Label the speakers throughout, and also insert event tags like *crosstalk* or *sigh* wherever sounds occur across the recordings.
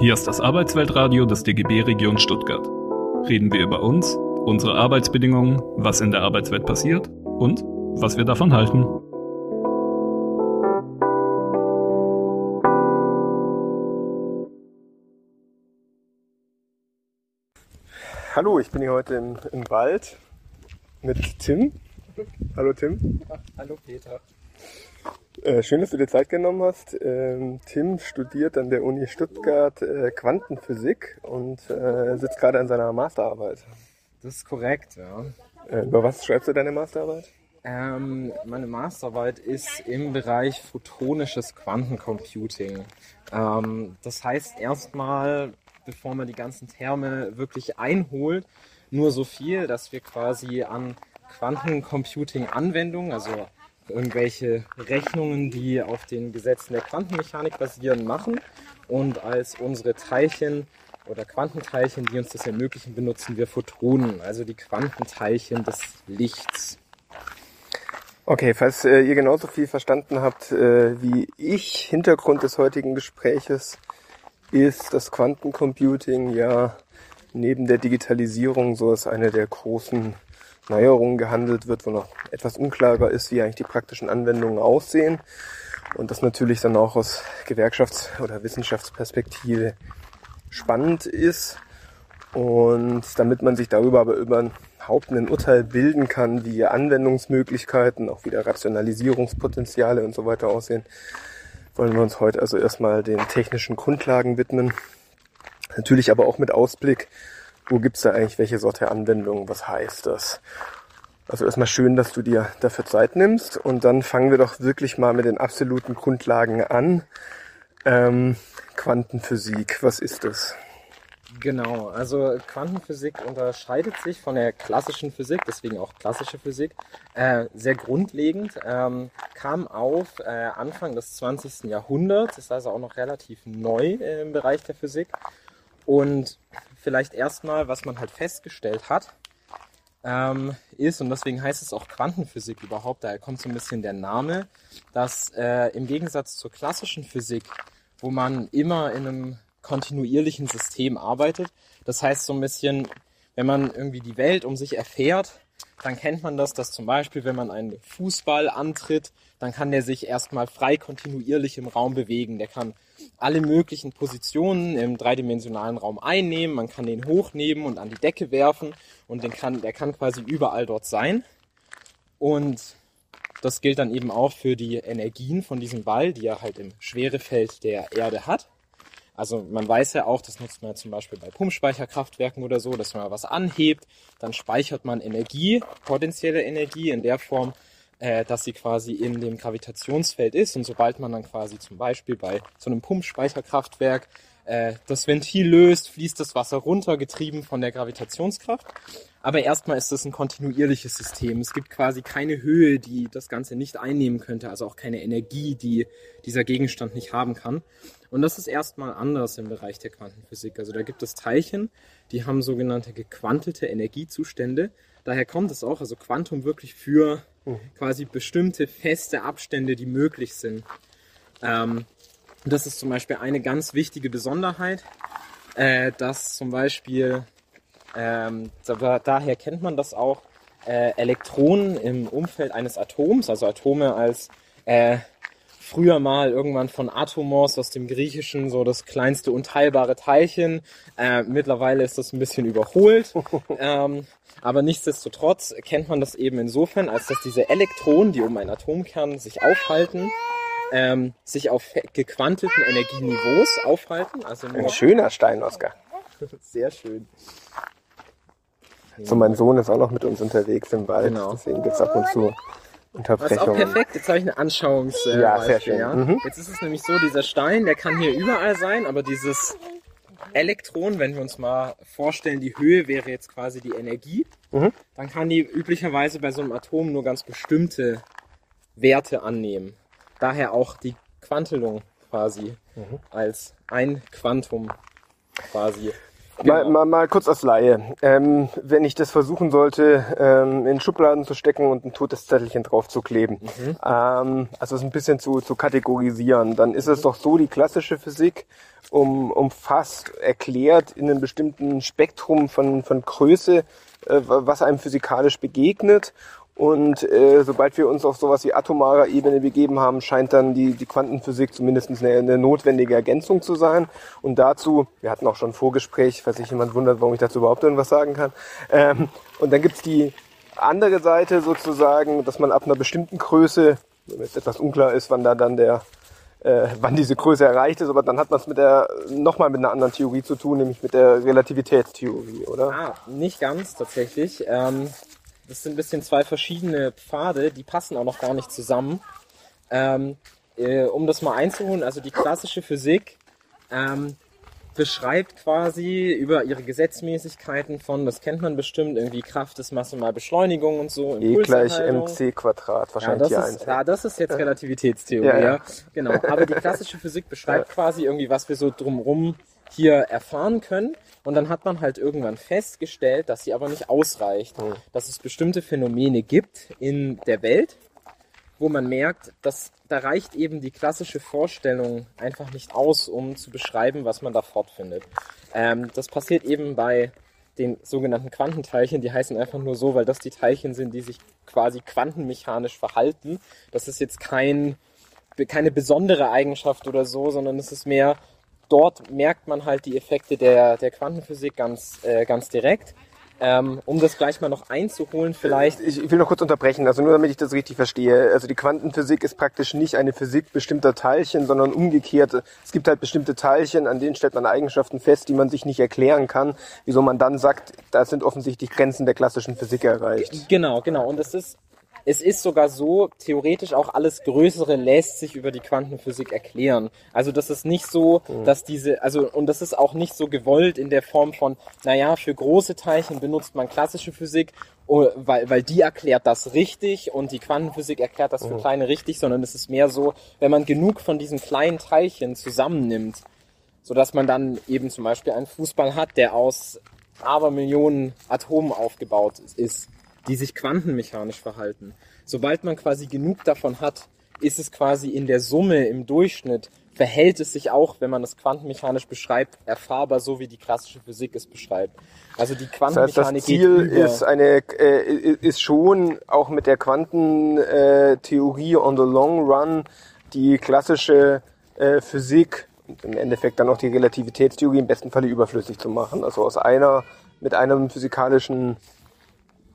Speaker 1: Hier ist das Arbeitsweltradio des DGB Region Stuttgart. Reden wir über uns, unsere Arbeitsbedingungen, was in der Arbeitswelt passiert und was wir davon halten.
Speaker 2: Hallo, ich bin hier heute im, im Wald mit Tim. Hallo Tim.
Speaker 3: Hallo Peter.
Speaker 2: Äh, schön, dass du dir Zeit genommen hast. Ähm, Tim studiert an der Uni Stuttgart äh, Quantenphysik und äh, sitzt gerade an seiner Masterarbeit.
Speaker 3: Das ist korrekt, ja.
Speaker 2: Über was schreibst du deine Masterarbeit?
Speaker 3: Ähm, meine Masterarbeit ist im Bereich photonisches Quantencomputing. Ähm, das heißt erstmal, bevor man die ganzen Terme wirklich einholt, nur so viel, dass wir quasi an Quantencomputing-Anwendungen, also irgendwelche Rechnungen, die auf den Gesetzen der Quantenmechanik basieren, machen und als unsere Teilchen oder Quantenteilchen, die uns das ermöglichen, benutzen wir Photonen, also die Quantenteilchen des Lichts.
Speaker 2: Okay, falls äh, ihr genauso viel verstanden habt äh, wie ich, Hintergrund des heutigen Gespräches ist das Quantencomputing ja neben der Digitalisierung so als eine der großen Neuerungen gehandelt wird, wo noch etwas unklarer ist, wie eigentlich die praktischen Anwendungen aussehen. Und das natürlich dann auch aus Gewerkschafts- oder Wissenschaftsperspektive spannend ist. Und damit man sich darüber aber überhaupt ein Urteil bilden kann, wie Anwendungsmöglichkeiten, auch wieder Rationalisierungspotenziale und so weiter aussehen, wollen wir uns heute also erstmal den technischen Grundlagen widmen. Natürlich aber auch mit Ausblick wo gibt's da eigentlich welche Sorte Anwendungen, was heißt das? Also erstmal schön, dass du dir dafür Zeit nimmst und dann fangen wir doch wirklich mal mit den absoluten Grundlagen an. Ähm, Quantenphysik, was ist das?
Speaker 3: Genau, also Quantenphysik unterscheidet sich von der klassischen Physik, deswegen auch klassische Physik, äh, sehr grundlegend, ähm, kam auf äh, Anfang des 20. Jahrhunderts, ist also auch noch relativ neu äh, im Bereich der Physik und vielleicht erstmal, was man halt festgestellt hat, ähm, ist, und deswegen heißt es auch Quantenphysik überhaupt, daher kommt so ein bisschen der Name, dass äh, im Gegensatz zur klassischen Physik, wo man immer in einem kontinuierlichen System arbeitet, das heißt so ein bisschen, wenn man irgendwie die Welt um sich erfährt, dann kennt man das, dass zum Beispiel, wenn man einen Fußball antritt, dann kann der sich erstmal frei kontinuierlich im Raum bewegen. Der kann alle möglichen Positionen im dreidimensionalen Raum einnehmen. Man kann den hochnehmen und an die Decke werfen und den kann, der kann quasi überall dort sein. Und das gilt dann eben auch für die Energien von diesem Ball, die er halt im Schwerefeld der Erde hat. Also man weiß ja auch, das nutzt man zum Beispiel bei Pumpspeicherkraftwerken oder so, dass man was anhebt, dann speichert man Energie, potenzielle Energie in der Form, äh, dass sie quasi in dem Gravitationsfeld ist. Und sobald man dann quasi zum Beispiel bei so einem Pumpspeicherkraftwerk äh, das Ventil löst, fließt das Wasser runter, getrieben von der Gravitationskraft. Aber erstmal ist das ein kontinuierliches System. Es gibt quasi keine Höhe, die das Ganze nicht einnehmen könnte, also auch keine Energie, die dieser Gegenstand nicht haben kann. Und das ist erstmal anders im Bereich der Quantenphysik. Also da gibt es Teilchen, die haben sogenannte gequantelte Energiezustände. Daher kommt es auch, also Quantum wirklich für quasi bestimmte feste Abstände, die möglich sind. Ähm, das ist zum Beispiel eine ganz wichtige Besonderheit, äh, dass zum Beispiel, ähm, daher kennt man das auch, äh, Elektronen im Umfeld eines Atoms, also Atome als äh, früher mal irgendwann von Atomos aus dem Griechischen so das kleinste unteilbare Teilchen. Äh, mittlerweile ist das ein bisschen überholt. *laughs* ähm, aber nichtsdestotrotz kennt man das eben insofern, als dass diese Elektronen, die um einen Atomkern sich aufhalten, ähm, sich auf gequantelten Energieniveaus aufhalten. Also
Speaker 2: Ein schöner Stein, Oskar. *laughs*
Speaker 3: Sehr schön.
Speaker 2: So, mein Sohn ist auch noch mit uns unterwegs im Wald.
Speaker 3: Genau.
Speaker 2: Deswegen gibt es ab und zu
Speaker 3: das ist auch perfekt. Jetzt habe ich eine Anschauungs äh,
Speaker 2: Ja, sehr schön.
Speaker 3: ja.
Speaker 2: Mhm.
Speaker 3: Jetzt ist es nämlich so, dieser Stein, der kann hier überall sein, aber dieses Elektron, wenn wir uns mal vorstellen, die Höhe wäre jetzt quasi die Energie,
Speaker 2: Mhm.
Speaker 3: dann kann die üblicherweise bei so einem Atom nur ganz bestimmte Werte annehmen. Daher auch die Quantelung quasi
Speaker 2: Mhm.
Speaker 3: als ein Quantum quasi
Speaker 2: Mal, mal, mal kurz als Laie. Ähm, wenn ich das versuchen sollte, ähm, in Schubladen zu stecken und ein totes Zettelchen drauf zu kleben, ähm, also es ein bisschen zu, zu kategorisieren, dann ist es doch so, die klassische Physik um, umfasst, erklärt in einem bestimmten Spektrum von, von Größe, äh, was einem physikalisch begegnet. Und äh, sobald wir uns auf sowas wie atomarer Ebene begeben haben, scheint dann die, die Quantenphysik zumindest eine, eine notwendige Ergänzung zu sein. Und dazu, wir hatten auch schon ein Vorgespräch, falls sich jemand wundert, warum ich dazu überhaupt irgendwas sagen kann. Ähm, und dann gibt's die andere Seite sozusagen, dass man ab einer bestimmten Größe, wenn jetzt etwas unklar ist, wann da dann der äh, wann diese Größe erreicht ist, aber dann hat man es mit der nochmal mit einer anderen Theorie zu tun, nämlich mit der Relativitätstheorie, oder?
Speaker 3: Ah, nicht ganz tatsächlich. Ähm, das sind ein bisschen zwei verschiedene Pfade, die passen auch noch gar nicht zusammen. Ähm, äh, um das mal einzuholen, also die klassische Physik ähm, beschreibt quasi über ihre Gesetzmäßigkeiten von, das kennt man bestimmt, irgendwie Kraft ist Masse mal Beschleunigung und so.
Speaker 2: E gleich mc Quadrat,
Speaker 3: Ja,
Speaker 2: wahrscheinlich
Speaker 3: das
Speaker 2: hier
Speaker 3: ist, ja, das ist jetzt Relativitätstheorie,
Speaker 2: Ja,
Speaker 3: ja,
Speaker 2: ja.
Speaker 3: Genau. Aber die klassische Physik beschreibt quasi irgendwie, was wir so drumrum hier erfahren können. Und dann hat man halt irgendwann festgestellt, dass sie aber nicht ausreicht.
Speaker 2: Hm.
Speaker 3: Dass es bestimmte Phänomene gibt in der Welt, wo man merkt, dass da reicht eben die klassische Vorstellung einfach nicht aus, um zu beschreiben, was man da fortfindet. Ähm, das passiert eben bei den sogenannten Quantenteilchen, die heißen einfach nur so, weil das die Teilchen sind, die sich quasi quantenmechanisch verhalten. Das ist jetzt kein, keine besondere Eigenschaft oder so, sondern es ist mehr, dort merkt man halt die Effekte der, der Quantenphysik ganz, äh, ganz direkt. Ähm, um das gleich mal noch einzuholen, vielleicht.
Speaker 2: Ich ich will noch kurz unterbrechen, also nur damit ich das richtig verstehe. Also die Quantenphysik ist praktisch nicht eine Physik bestimmter Teilchen, sondern umgekehrt. Es gibt halt bestimmte Teilchen, an denen stellt man Eigenschaften fest, die man sich nicht erklären kann, wieso man dann sagt, da sind offensichtlich Grenzen der klassischen Physik erreicht.
Speaker 3: Genau, genau. Und es ist, es ist sogar so, theoretisch auch alles Größere lässt sich über die Quantenphysik erklären. Also das ist nicht so, dass diese, also und das ist auch nicht so gewollt in der Form von, naja, für große Teilchen benutzt man klassische Physik, oh, weil, weil die erklärt das richtig und die Quantenphysik erklärt das für kleine richtig, sondern es ist mehr so, wenn man genug von diesen kleinen Teilchen zusammennimmt, sodass man dann eben zum Beispiel einen Fußball hat, der aus Abermillionen Atomen aufgebaut ist, die sich quantenmechanisch verhalten. Sobald man quasi genug davon hat, ist es quasi in der Summe, im Durchschnitt, verhält es sich auch, wenn man das quantenmechanisch beschreibt, erfahrbar, so wie die klassische Physik es beschreibt. Also die
Speaker 2: Das heißt, das
Speaker 3: Quantenmechanik
Speaker 2: Ziel ist eine äh, ist schon auch mit der Quantentheorie on the long run die klassische äh, Physik und im Endeffekt dann auch die Relativitätstheorie im besten Falle überflüssig zu machen. Also aus einer mit einem physikalischen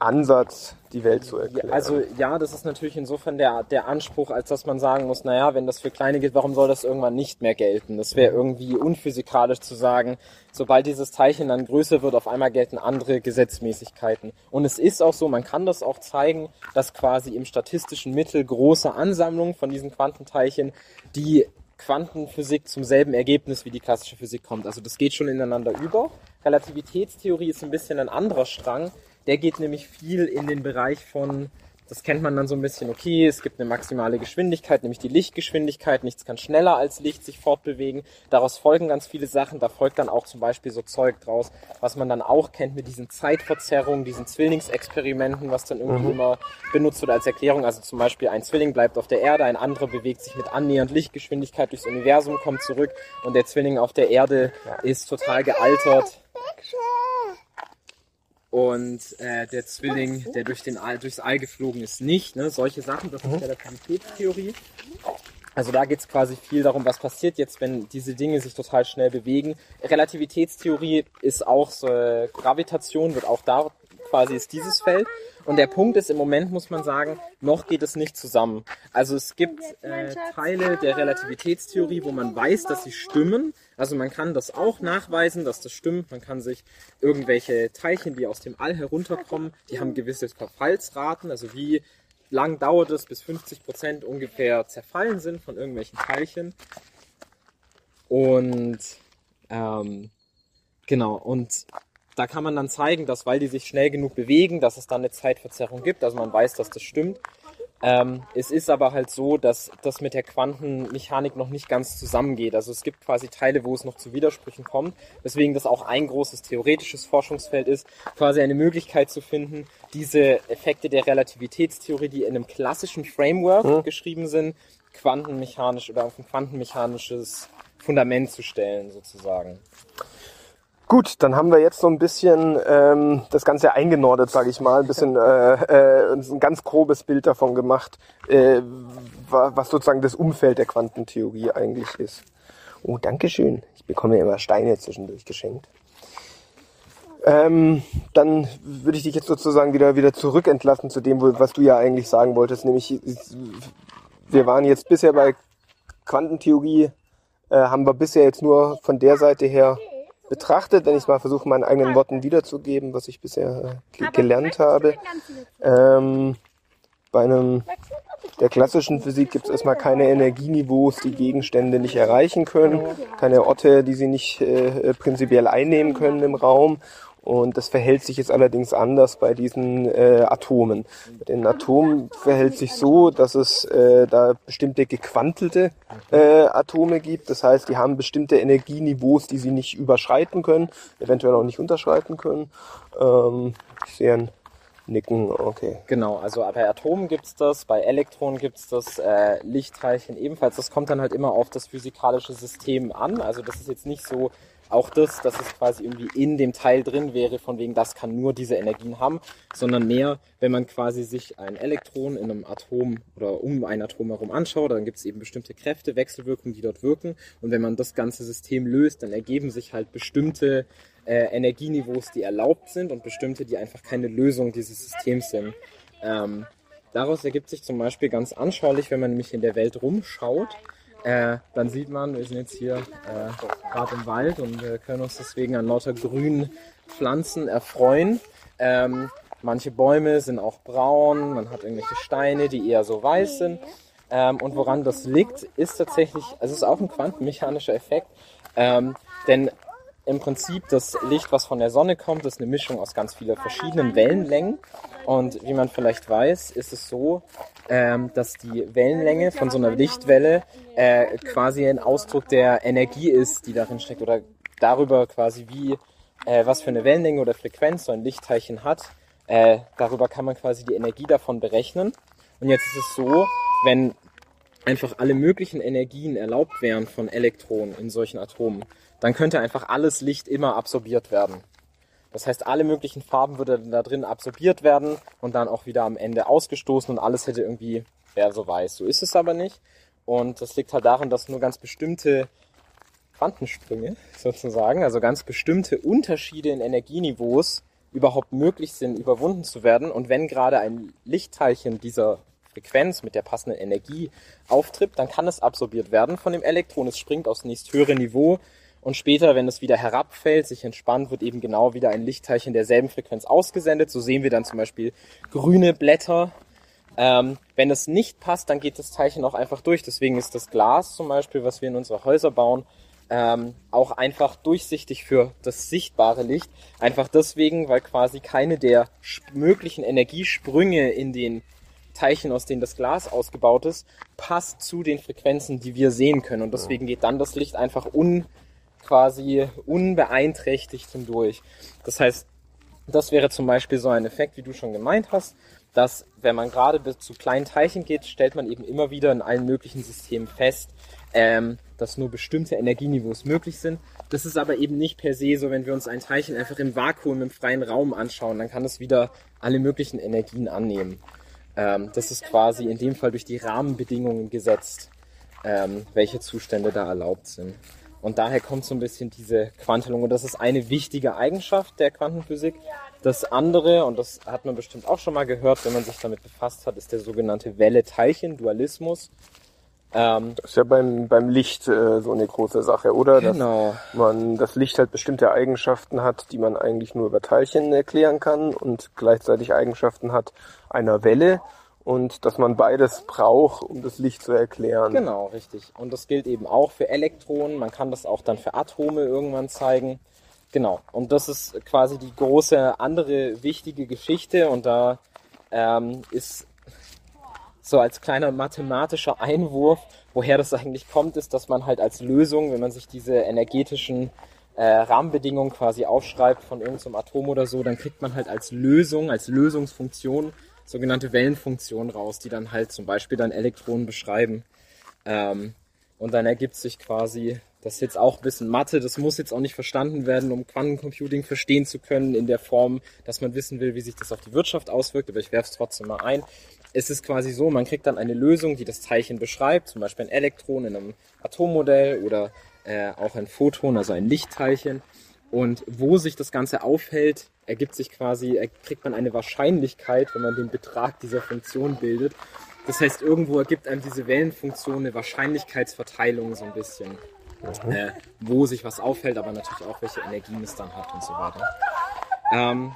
Speaker 2: Ansatz die Welt zu erklären.
Speaker 3: Also ja, das ist natürlich insofern der, der Anspruch, als dass man sagen muss, naja, wenn das für kleine gilt, warum soll das irgendwann nicht mehr gelten? Das wäre irgendwie unphysikalisch zu sagen, sobald dieses Teilchen dann größer wird, auf einmal gelten andere Gesetzmäßigkeiten. Und es ist auch so, man kann das auch zeigen, dass quasi im statistischen Mittel große Ansammlungen von diesen Quantenteilchen, die Quantenphysik zum selben Ergebnis wie die klassische Physik kommt. Also das geht schon ineinander über. Relativitätstheorie ist ein bisschen ein anderer Strang. Der geht nämlich viel in den Bereich von, das kennt man dann so ein bisschen, okay, es gibt eine maximale Geschwindigkeit, nämlich die Lichtgeschwindigkeit. Nichts kann schneller als Licht sich fortbewegen. Daraus folgen ganz viele Sachen. Da folgt dann auch zum Beispiel so Zeug draus, was man dann auch kennt mit diesen Zeitverzerrungen, diesen Zwillingsexperimenten, was dann irgendwie immer benutzt wird als Erklärung. Also zum Beispiel ein Zwilling bleibt auf der Erde, ein anderer bewegt sich mit annähernd Lichtgeschwindigkeit durchs Universum, kommt zurück und der Zwilling auf der Erde ist total gealtert. Und äh, der Zwilling, der durch den All, durchs All geflogen ist, nicht. Ne? Solche Sachen, das ist Relativitätstheorie. Also da geht es quasi viel darum, was passiert jetzt, wenn diese Dinge sich total schnell bewegen. Relativitätstheorie ist auch so, äh, Gravitation wird auch da quasi ist dieses Feld. Und der Punkt ist, im Moment muss man sagen, noch geht es nicht zusammen. Also es gibt äh, Teile der Relativitätstheorie, wo man weiß, dass sie stimmen. Also man kann das auch nachweisen, dass das stimmt. Man kann sich irgendwelche Teilchen, die aus dem All herunterkommen, die haben gewisse Verfallsraten. Also wie lang dauert es, bis 50 Prozent ungefähr zerfallen sind von irgendwelchen Teilchen. Und ähm, genau, und da kann man dann zeigen, dass weil die sich schnell genug bewegen, dass es dann eine Zeitverzerrung gibt. Also man weiß, dass das stimmt. Ähm, es ist aber halt so, dass das mit der Quantenmechanik noch nicht ganz zusammengeht. Also es gibt quasi Teile, wo es noch zu Widersprüchen kommt, weswegen das auch ein großes theoretisches Forschungsfeld ist, quasi eine Möglichkeit zu finden, diese Effekte der Relativitätstheorie, die in einem klassischen Framework mhm. geschrieben sind, quantenmechanisch oder auf ein quantenmechanisches Fundament zu stellen, sozusagen.
Speaker 2: Gut, dann haben wir jetzt so ein bisschen ähm, das Ganze eingenordet, sage ich mal, ein bisschen äh, äh, ein ganz grobes Bild davon gemacht, äh, was sozusagen das Umfeld der Quantentheorie eigentlich ist. Oh, danke schön. Ich bekomme immer Steine zwischendurch geschenkt. Ähm, dann würde ich dich jetzt sozusagen wieder wieder zurückentlassen zu dem, was du ja eigentlich sagen wolltest, nämlich wir waren jetzt bisher bei Quantentheorie, äh, haben wir bisher jetzt nur von der Seite her betrachtet, wenn ich mal versuche, meinen eigenen Worten wiederzugeben, was ich bisher äh, gelernt habe. Ähm, bei einem der klassischen Physik gibt es erstmal keine Energieniveaus, die Gegenstände nicht erreichen können, keine Orte, die sie nicht äh, prinzipiell einnehmen können im Raum. Und das verhält sich jetzt allerdings anders bei diesen äh, Atomen. Bei den Atomen verhält sich so, dass es äh, da bestimmte gequantelte äh, Atome gibt. Das heißt, die haben bestimmte Energieniveaus, die sie nicht überschreiten können, eventuell auch nicht unterschreiten können. Ähm, ich sehe ein Nicken, okay.
Speaker 3: Genau, also bei Atomen gibt's das, bei Elektronen gibt's das, äh, Lichtteilchen ebenfalls. Das kommt dann halt immer auf das physikalische System an. Also das ist jetzt nicht so, auch das, dass es quasi irgendwie in dem Teil drin wäre, von wegen, das kann nur diese Energien haben, sondern mehr, wenn man quasi sich ein Elektron in einem Atom oder um ein Atom herum anschaut, dann gibt es eben bestimmte Kräfte, Wechselwirkungen, die dort wirken. Und wenn man das ganze System löst, dann ergeben sich halt bestimmte äh, Energieniveaus, die erlaubt sind und bestimmte, die einfach keine Lösung dieses Systems sind. Ähm, daraus ergibt sich zum Beispiel ganz anschaulich, wenn man nämlich in der Welt rumschaut, äh, dann sieht man, wir sind jetzt hier äh, gerade im Wald und wir können uns deswegen an lauter grünen Pflanzen erfreuen. Ähm, manche Bäume sind auch braun, man hat irgendwelche Steine, die eher so weiß sind. Ähm, und woran das liegt, ist tatsächlich, also es ist auch ein quantenmechanischer Effekt, ähm, denn im Prinzip das Licht, was von der Sonne kommt, ist eine Mischung aus ganz vielen verschiedenen Wellenlängen. Und wie man vielleicht weiß, ist es so, ähm, dass die Wellenlänge von so einer Lichtwelle äh, quasi ein Ausdruck der Energie ist, die darin steckt oder darüber quasi wie äh, was für eine Wellenlänge oder Frequenz so ein Lichtteilchen hat. Äh, darüber kann man quasi die Energie davon berechnen. Und jetzt ist es so, wenn einfach alle möglichen Energien erlaubt wären von Elektronen in solchen Atomen, dann könnte einfach alles Licht immer absorbiert werden. Das heißt, alle möglichen Farben würden da drin absorbiert werden und dann auch wieder am Ende ausgestoßen und alles hätte irgendwie, wäre so weiß. So ist es aber nicht. Und das liegt halt daran, dass nur ganz bestimmte Quantensprünge *laughs* sozusagen, also ganz bestimmte Unterschiede in Energieniveaus überhaupt möglich sind, überwunden zu werden. Und wenn gerade ein Lichtteilchen dieser Frequenz mit der passenden Energie auftritt, dann kann es absorbiert werden von dem Elektron. Es springt aufs nächsthöhere Niveau und später, wenn es wieder herabfällt, sich entspannt, wird eben genau wieder ein Lichtteilchen derselben Frequenz ausgesendet. So sehen wir dann zum Beispiel grüne Blätter. Ähm, wenn es nicht passt, dann geht das Teilchen auch einfach durch. Deswegen ist das Glas zum Beispiel, was wir in unsere Häuser bauen, ähm, auch einfach durchsichtig für das sichtbare Licht. Einfach deswegen, weil quasi keine der möglichen Energiesprünge in den Teilchen, aus denen das Glas ausgebaut ist, passt zu den Frequenzen, die wir sehen können. Und deswegen geht dann das Licht einfach un quasi unbeeinträchtigt hindurch. Das heißt, das wäre zum Beispiel so ein Effekt, wie du schon gemeint hast, dass wenn man gerade bis zu kleinen Teilchen geht, stellt man eben immer wieder in allen möglichen Systemen fest, ähm, dass nur bestimmte Energieniveaus möglich sind. Das ist aber eben nicht per se so, wenn wir uns ein Teilchen einfach im Vakuum, im freien Raum anschauen, dann kann es wieder alle möglichen Energien annehmen. Ähm, das ist quasi in dem Fall durch die Rahmenbedingungen gesetzt, ähm, welche Zustände da erlaubt sind. Und daher kommt so ein bisschen diese Quantelung. Und das ist eine wichtige Eigenschaft der Quantenphysik. Das andere, und das hat man bestimmt auch schon mal gehört, wenn man sich damit befasst hat, ist der sogenannte Welle-Teilchen-Dualismus.
Speaker 2: Ähm, das ist ja beim, beim Licht äh, so eine große Sache, oder?
Speaker 3: Genau.
Speaker 2: Dass man das Licht halt bestimmte Eigenschaften hat, die man eigentlich nur über Teilchen erklären kann und gleichzeitig Eigenschaften hat einer Welle und dass man beides braucht, um das Licht zu erklären.
Speaker 3: Genau, richtig. Und das gilt eben auch für Elektronen. Man kann das auch dann für Atome irgendwann zeigen. Genau. Und das ist quasi die große andere wichtige Geschichte. Und da ähm, ist so als kleiner mathematischer Einwurf, woher das eigentlich kommt, ist, dass man halt als Lösung, wenn man sich diese energetischen äh, Rahmenbedingungen quasi aufschreibt von irgendeinem Atom oder so, dann kriegt man halt als Lösung, als Lösungsfunktion sogenannte Wellenfunktionen raus, die dann halt zum Beispiel dann Elektronen beschreiben. Ähm, und dann ergibt sich quasi, das ist jetzt auch ein bisschen Mathe, das muss jetzt auch nicht verstanden werden, um Quantencomputing verstehen zu können in der Form, dass man wissen will, wie sich das auf die Wirtschaft auswirkt, aber ich werfe es trotzdem mal ein. Es ist quasi so, man kriegt dann eine Lösung, die das Teilchen beschreibt, zum Beispiel ein Elektron in einem Atommodell oder äh, auch ein Photon, also ein Lichtteilchen. Und wo sich das Ganze aufhält, ergibt sich quasi, kriegt man eine Wahrscheinlichkeit, wenn man den Betrag dieser Funktion bildet. Das heißt, irgendwo ergibt einem diese Wellenfunktion eine Wahrscheinlichkeitsverteilung so ein bisschen, mhm. äh, wo sich was aufhält, aber natürlich auch, welche Energien es dann hat und so weiter. Ähm,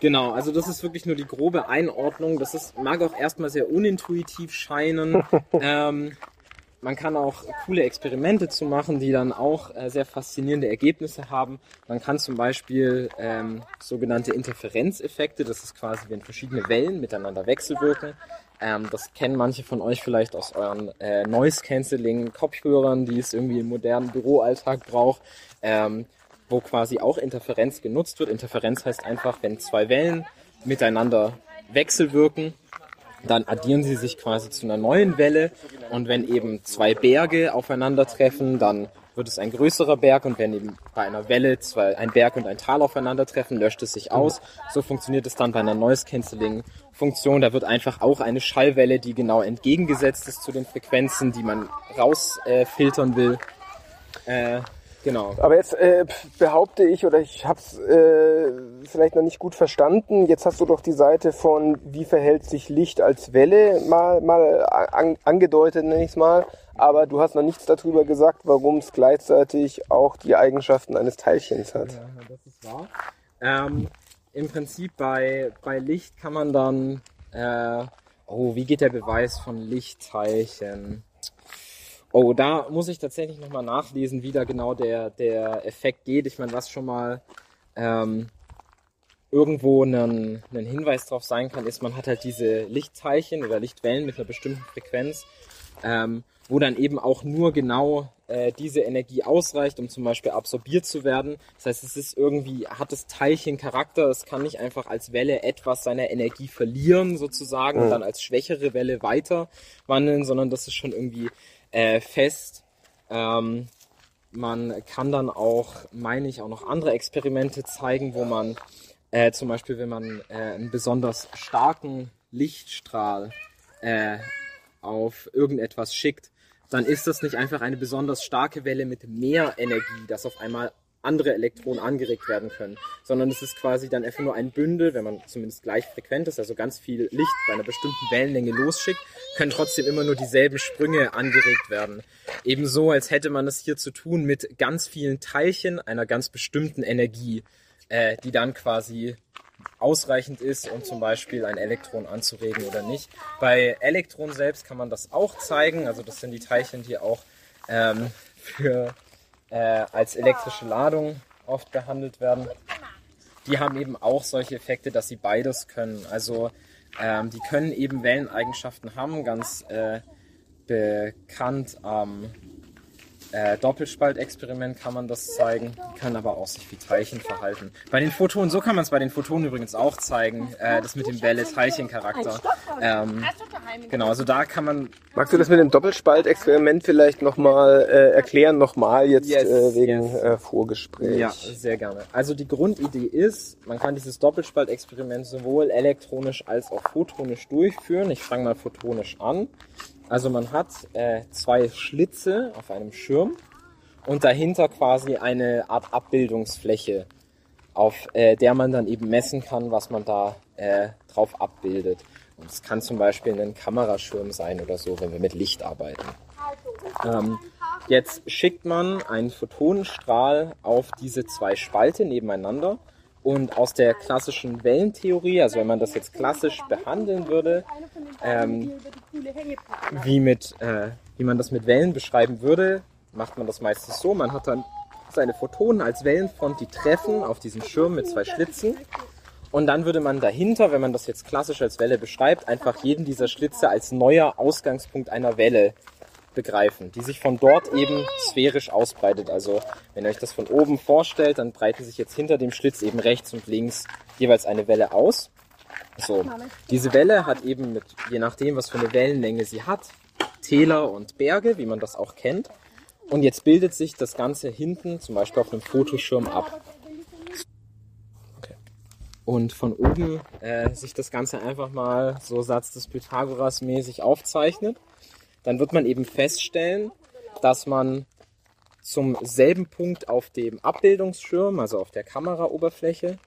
Speaker 3: genau, also das ist wirklich nur die grobe Einordnung. Das ist, mag auch erstmal sehr unintuitiv scheinen. *laughs* ähm, man kann auch coole Experimente zu machen, die dann auch äh, sehr faszinierende Ergebnisse haben. Man kann zum Beispiel ähm, sogenannte Interferenzeffekte, das ist quasi, wenn verschiedene Wellen miteinander wechselwirken. Ähm, das kennen manche von euch vielleicht aus euren äh, Noise-Canceling-Kopfhörern, die es irgendwie im modernen Büroalltag braucht, ähm, wo quasi auch Interferenz genutzt wird. Interferenz heißt einfach, wenn zwei Wellen miteinander wechselwirken, dann addieren sie sich quasi zu einer neuen Welle und wenn eben zwei Berge aufeinandertreffen, dann wird es ein größerer Berg und wenn eben bei einer Welle zwei, ein Berg und ein Tal aufeinandertreffen, löscht es sich aus. So funktioniert es dann bei einer Noise Cancelling Funktion. Da wird einfach auch eine Schallwelle, die genau entgegengesetzt ist zu den Frequenzen, die man rausfiltern äh, will, äh, Genau.
Speaker 2: Aber jetzt äh, behaupte ich, oder ich habe es äh, vielleicht noch nicht gut verstanden, jetzt hast du doch die Seite von, wie verhält sich Licht als Welle mal, mal an, angedeutet, nenne ich es mal. Aber du hast noch nichts darüber gesagt, warum es gleichzeitig auch die Eigenschaften eines Teilchens hat. Ja, das ist
Speaker 3: wahr. Ähm, Im Prinzip bei, bei Licht kann man dann... Äh, oh, wie geht der Beweis von Lichtteilchen? Oh, da muss ich tatsächlich nochmal nachlesen, wie da genau der, der Effekt geht. Ich meine, was schon mal ähm, irgendwo ein, ein Hinweis drauf sein kann, ist, man hat halt diese Lichtteilchen oder Lichtwellen mit einer bestimmten Frequenz, ähm, wo dann eben auch nur genau äh, diese Energie ausreicht, um zum Beispiel absorbiert zu werden. Das heißt, es ist irgendwie, hat das Teilchen Charakter, es kann nicht einfach als Welle etwas seiner Energie verlieren sozusagen mhm. und dann als schwächere Welle weiter wandeln, sondern das ist schon irgendwie äh, fest. Ähm, man kann dann auch, meine ich, auch noch andere Experimente zeigen, wo man äh, zum Beispiel, wenn man äh, einen besonders starken Lichtstrahl äh, auf irgendetwas schickt, dann ist das nicht einfach eine besonders starke Welle mit mehr Energie, das auf einmal andere Elektronen angeregt werden können, sondern es ist quasi dann einfach nur ein Bündel, wenn man zumindest gleich frequent ist, also ganz viel Licht bei einer bestimmten Wellenlänge losschickt, können trotzdem immer nur dieselben Sprünge angeregt werden. Ebenso, als hätte man es hier zu tun mit ganz vielen Teilchen einer ganz bestimmten Energie, äh, die dann quasi ausreichend ist, um zum Beispiel ein Elektron anzuregen oder nicht. Bei Elektronen selbst kann man das auch zeigen, also das sind die Teilchen, die auch ähm, für äh, als elektrische Ladung oft behandelt werden. Die haben eben auch solche Effekte, dass sie beides können. Also ähm, die können eben Welleneigenschaften haben, ganz äh, bekannt am ähm, äh, Doppelspaltexperiment kann man das zeigen, kann aber auch sich wie Teilchen verhalten. Bei den Photonen, so kann man es bei den Photonen übrigens auch zeigen, äh, das mit dem Welle-Teilchen-Charakter. Ähm, genau, also da kann man...
Speaker 2: Magst du das mit dem Doppelspaltexperiment vielleicht nochmal äh, erklären, nochmal jetzt yes, äh, wegen yes. äh, Vorgespräch?
Speaker 3: Ja, sehr gerne. Also die Grundidee ist, man kann dieses Doppelspaltexperiment sowohl elektronisch als auch photonisch durchführen. Ich fange mal photonisch an. Also man hat äh, zwei Schlitze auf einem Schirm und dahinter quasi eine Art Abbildungsfläche, auf äh, der man dann eben messen kann, was man da äh, drauf abbildet. Und es kann zum Beispiel ein Kameraschirm sein oder so, wenn wir mit Licht arbeiten. Ähm, jetzt schickt man einen Photonenstrahl auf diese zwei Spalte nebeneinander und aus der klassischen Wellentheorie, also wenn man das jetzt klassisch behandeln würde, ähm, wie, mit, äh, wie man das mit Wellen beschreiben würde, macht man das meistens so. Man hat dann seine Photonen als Wellenfront, die treffen auf diesen Schirm mit zwei Schlitzen. Und dann würde man dahinter, wenn man das jetzt klassisch als Welle beschreibt, einfach jeden dieser Schlitze als neuer Ausgangspunkt einer Welle begreifen, die sich von dort eben sphärisch ausbreitet. Also wenn ihr euch das von oben vorstellt, dann breiten sich jetzt hinter dem Schlitz eben rechts und links jeweils eine Welle aus. So, diese Welle hat eben mit, je nachdem, was für eine Wellenlänge sie hat, Täler und Berge, wie man das auch kennt. Und jetzt bildet sich das Ganze hinten, zum Beispiel auf einem Fotoschirm, ab. Und von oben äh, sich das Ganze einfach mal so Satz des Pythagoras mäßig aufzeichnet, dann wird man eben feststellen, dass man zum selben Punkt auf dem Abbildungsschirm, also auf der Kameraoberfläche,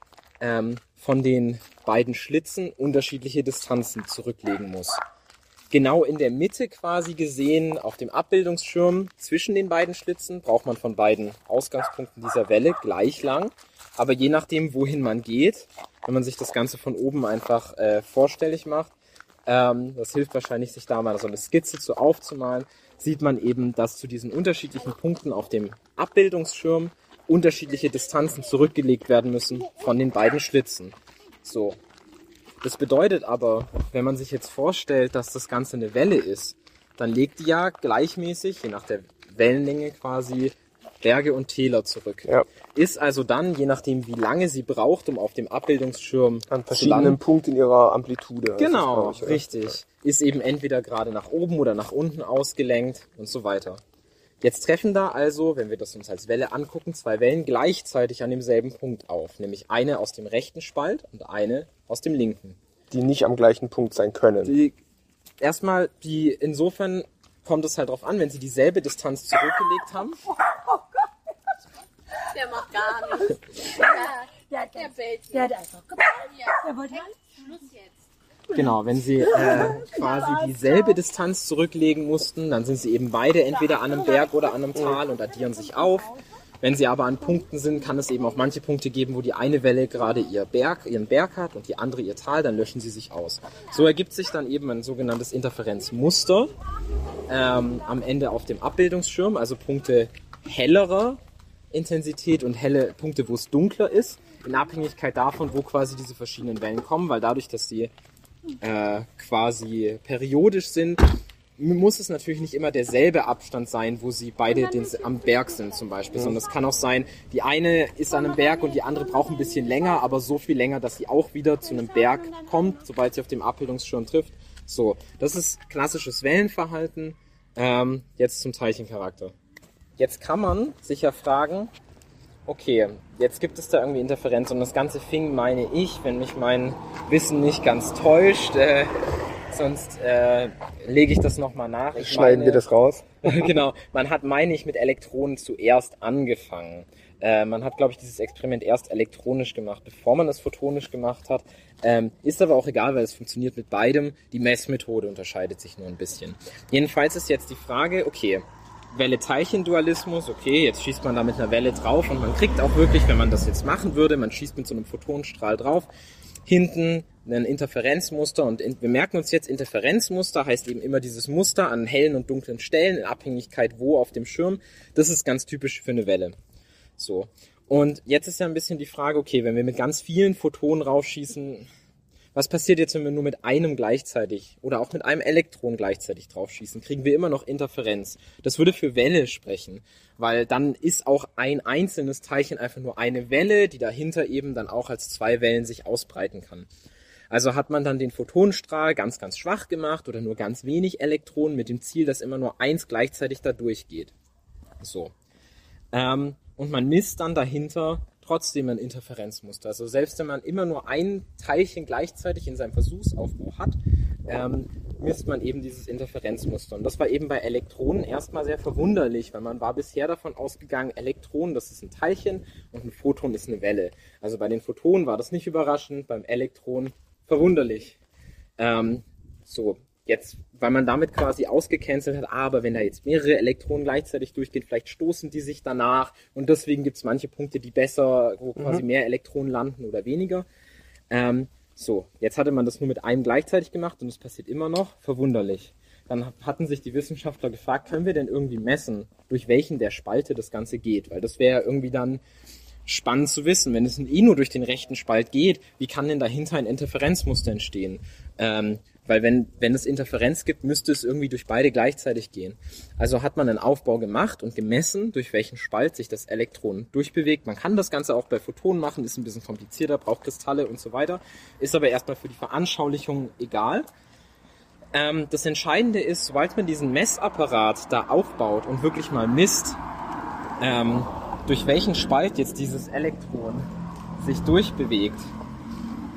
Speaker 3: ähm, von den beiden Schlitzen unterschiedliche Distanzen zurücklegen muss. Genau in der Mitte quasi gesehen, auf dem Abbildungsschirm zwischen den beiden Schlitzen, braucht man von beiden Ausgangspunkten dieser Welle gleich lang. Aber je nachdem, wohin man geht, wenn man sich das Ganze von oben einfach äh, vorstellig macht, ähm, das hilft wahrscheinlich, sich da mal so eine Skizze zu aufzumalen, sieht man eben, dass zu diesen unterschiedlichen Punkten auf dem Abbildungsschirm unterschiedliche Distanzen zurückgelegt werden müssen von den beiden Schlitzen. So. Das bedeutet aber, wenn man sich jetzt vorstellt, dass das Ganze eine Welle ist, dann legt die ja gleichmäßig, je nach der Wellenlänge quasi, Berge und Täler zurück.
Speaker 2: Ja.
Speaker 3: Ist also dann, je nachdem wie lange sie braucht, um auf dem Abbildungsschirm
Speaker 2: An verschiedenen Punkten ihrer Amplitude.
Speaker 3: Genau,
Speaker 2: ich,
Speaker 3: richtig. Ist eben entweder gerade nach oben oder nach unten ausgelenkt und so weiter. Jetzt treffen da also, wenn wir das uns als Welle angucken, zwei Wellen gleichzeitig an demselben Punkt auf. Nämlich eine aus dem rechten Spalt und eine aus dem linken.
Speaker 2: Die nicht am gleichen Punkt sein können.
Speaker 3: Die, erstmal, die, insofern kommt es halt drauf an, wenn sie dieselbe Distanz zurückgelegt haben.
Speaker 4: Der macht gar *laughs* nichts.
Speaker 5: Der hat,
Speaker 4: Der bellt
Speaker 5: der hat einfach gebellt. Der wollte
Speaker 4: Schluss jetzt.
Speaker 3: Genau, wenn sie äh, quasi dieselbe Distanz zurücklegen mussten, dann sind sie eben beide entweder an einem Berg oder an einem Tal und addieren sich auf. Wenn sie aber an Punkten sind, kann es eben auch manche Punkte geben, wo die eine Welle gerade ihr Berg, ihren Berg hat und die andere ihr Tal, dann löschen sie sich aus. So ergibt sich dann eben ein sogenanntes Interferenzmuster ähm, am Ende auf dem Abbildungsschirm, also Punkte hellerer Intensität und helle Punkte, wo es dunkler ist, in Abhängigkeit davon, wo quasi diese verschiedenen Wellen kommen, weil dadurch, dass die äh, quasi periodisch sind, muss es natürlich nicht immer derselbe Abstand sein, wo sie beide den, am Berg sind zum Beispiel, sondern es kann auch sein, die eine ist an einem Berg und die andere braucht ein bisschen länger, aber so viel länger, dass sie auch wieder zu einem Berg kommt, sobald sie auf dem Abbildungsschirm trifft. So, das ist klassisches Wellenverhalten. Ähm, jetzt zum Teilchencharakter. Jetzt kann man sich ja fragen, okay, jetzt gibt es da irgendwie Interferenz und das Ganze fing, meine ich, wenn mich mein Wissen nicht ganz täuscht, äh, sonst äh, lege ich das nochmal nach. Ich
Speaker 2: Schneiden
Speaker 3: meine,
Speaker 2: wir das raus? *laughs*
Speaker 3: genau, man hat, meine ich, mit Elektronen zuerst angefangen. Äh, man hat, glaube ich, dieses Experiment erst elektronisch gemacht, bevor man es photonisch gemacht hat. Ähm, ist aber auch egal, weil es funktioniert mit beidem. Die Messmethode unterscheidet sich nur ein bisschen. Jedenfalls ist jetzt die Frage, okay, Welle-Teilchen-Dualismus, okay, jetzt schießt man da mit einer Welle drauf und man kriegt auch wirklich, wenn man das jetzt machen würde, man schießt mit so einem Photonenstrahl drauf, hinten ein Interferenzmuster und in, wir merken uns jetzt, Interferenzmuster heißt eben immer dieses Muster an hellen und dunklen Stellen in Abhängigkeit wo auf dem Schirm. Das ist ganz typisch für eine Welle. So. Und jetzt ist ja ein bisschen die Frage, okay, wenn wir mit ganz vielen Photonen raufschießen, was passiert jetzt, wenn wir nur mit einem gleichzeitig oder auch mit einem Elektron gleichzeitig draufschießen? Kriegen wir immer noch Interferenz. Das würde für Welle sprechen, weil dann ist auch ein einzelnes Teilchen einfach nur eine Welle, die dahinter eben dann auch als zwei Wellen sich ausbreiten kann. Also hat man dann den Photonenstrahl ganz, ganz schwach gemacht oder nur ganz wenig Elektronen mit dem Ziel, dass immer nur eins gleichzeitig da durchgeht. So. Ähm, und man misst dann dahinter trotzdem ein Interferenzmuster. Also selbst wenn man immer nur ein Teilchen gleichzeitig in seinem Versuchsaufbau hat, ähm, misst man eben dieses Interferenzmuster. Und das war eben bei Elektronen erstmal sehr verwunderlich, weil man war bisher davon ausgegangen, Elektronen, das ist ein Teilchen und ein Photon ist eine Welle. Also bei den Photonen war das nicht überraschend, beim Elektron verwunderlich. Ähm, so, jetzt, weil man damit quasi ausgecancelt hat, aber wenn da jetzt mehrere Elektronen gleichzeitig durchgehen, vielleicht stoßen die sich danach und deswegen gibt es manche Punkte, die besser, wo quasi mehr Elektronen landen oder weniger. Ähm, so, jetzt hatte man das nur mit einem gleichzeitig gemacht und es passiert immer noch. Verwunderlich. Dann hatten sich die Wissenschaftler gefragt, können wir denn irgendwie messen, durch welchen der Spalte das Ganze geht? Weil das wäre irgendwie dann spannend zu wissen, wenn es eh nur durch den rechten Spalt geht, wie kann denn dahinter ein Interferenzmuster entstehen? Ähm, weil wenn, wenn es Interferenz gibt, müsste es irgendwie durch beide gleichzeitig gehen. Also hat man einen Aufbau gemacht und gemessen, durch welchen Spalt sich das Elektron durchbewegt. Man kann das Ganze auch bei Photonen machen, ist ein bisschen komplizierter, braucht Kristalle und so weiter. Ist aber erstmal für die Veranschaulichung egal. Ähm, das Entscheidende ist, sobald man diesen Messapparat da aufbaut und wirklich mal misst, ähm, durch welchen Spalt jetzt dieses Elektron sich durchbewegt,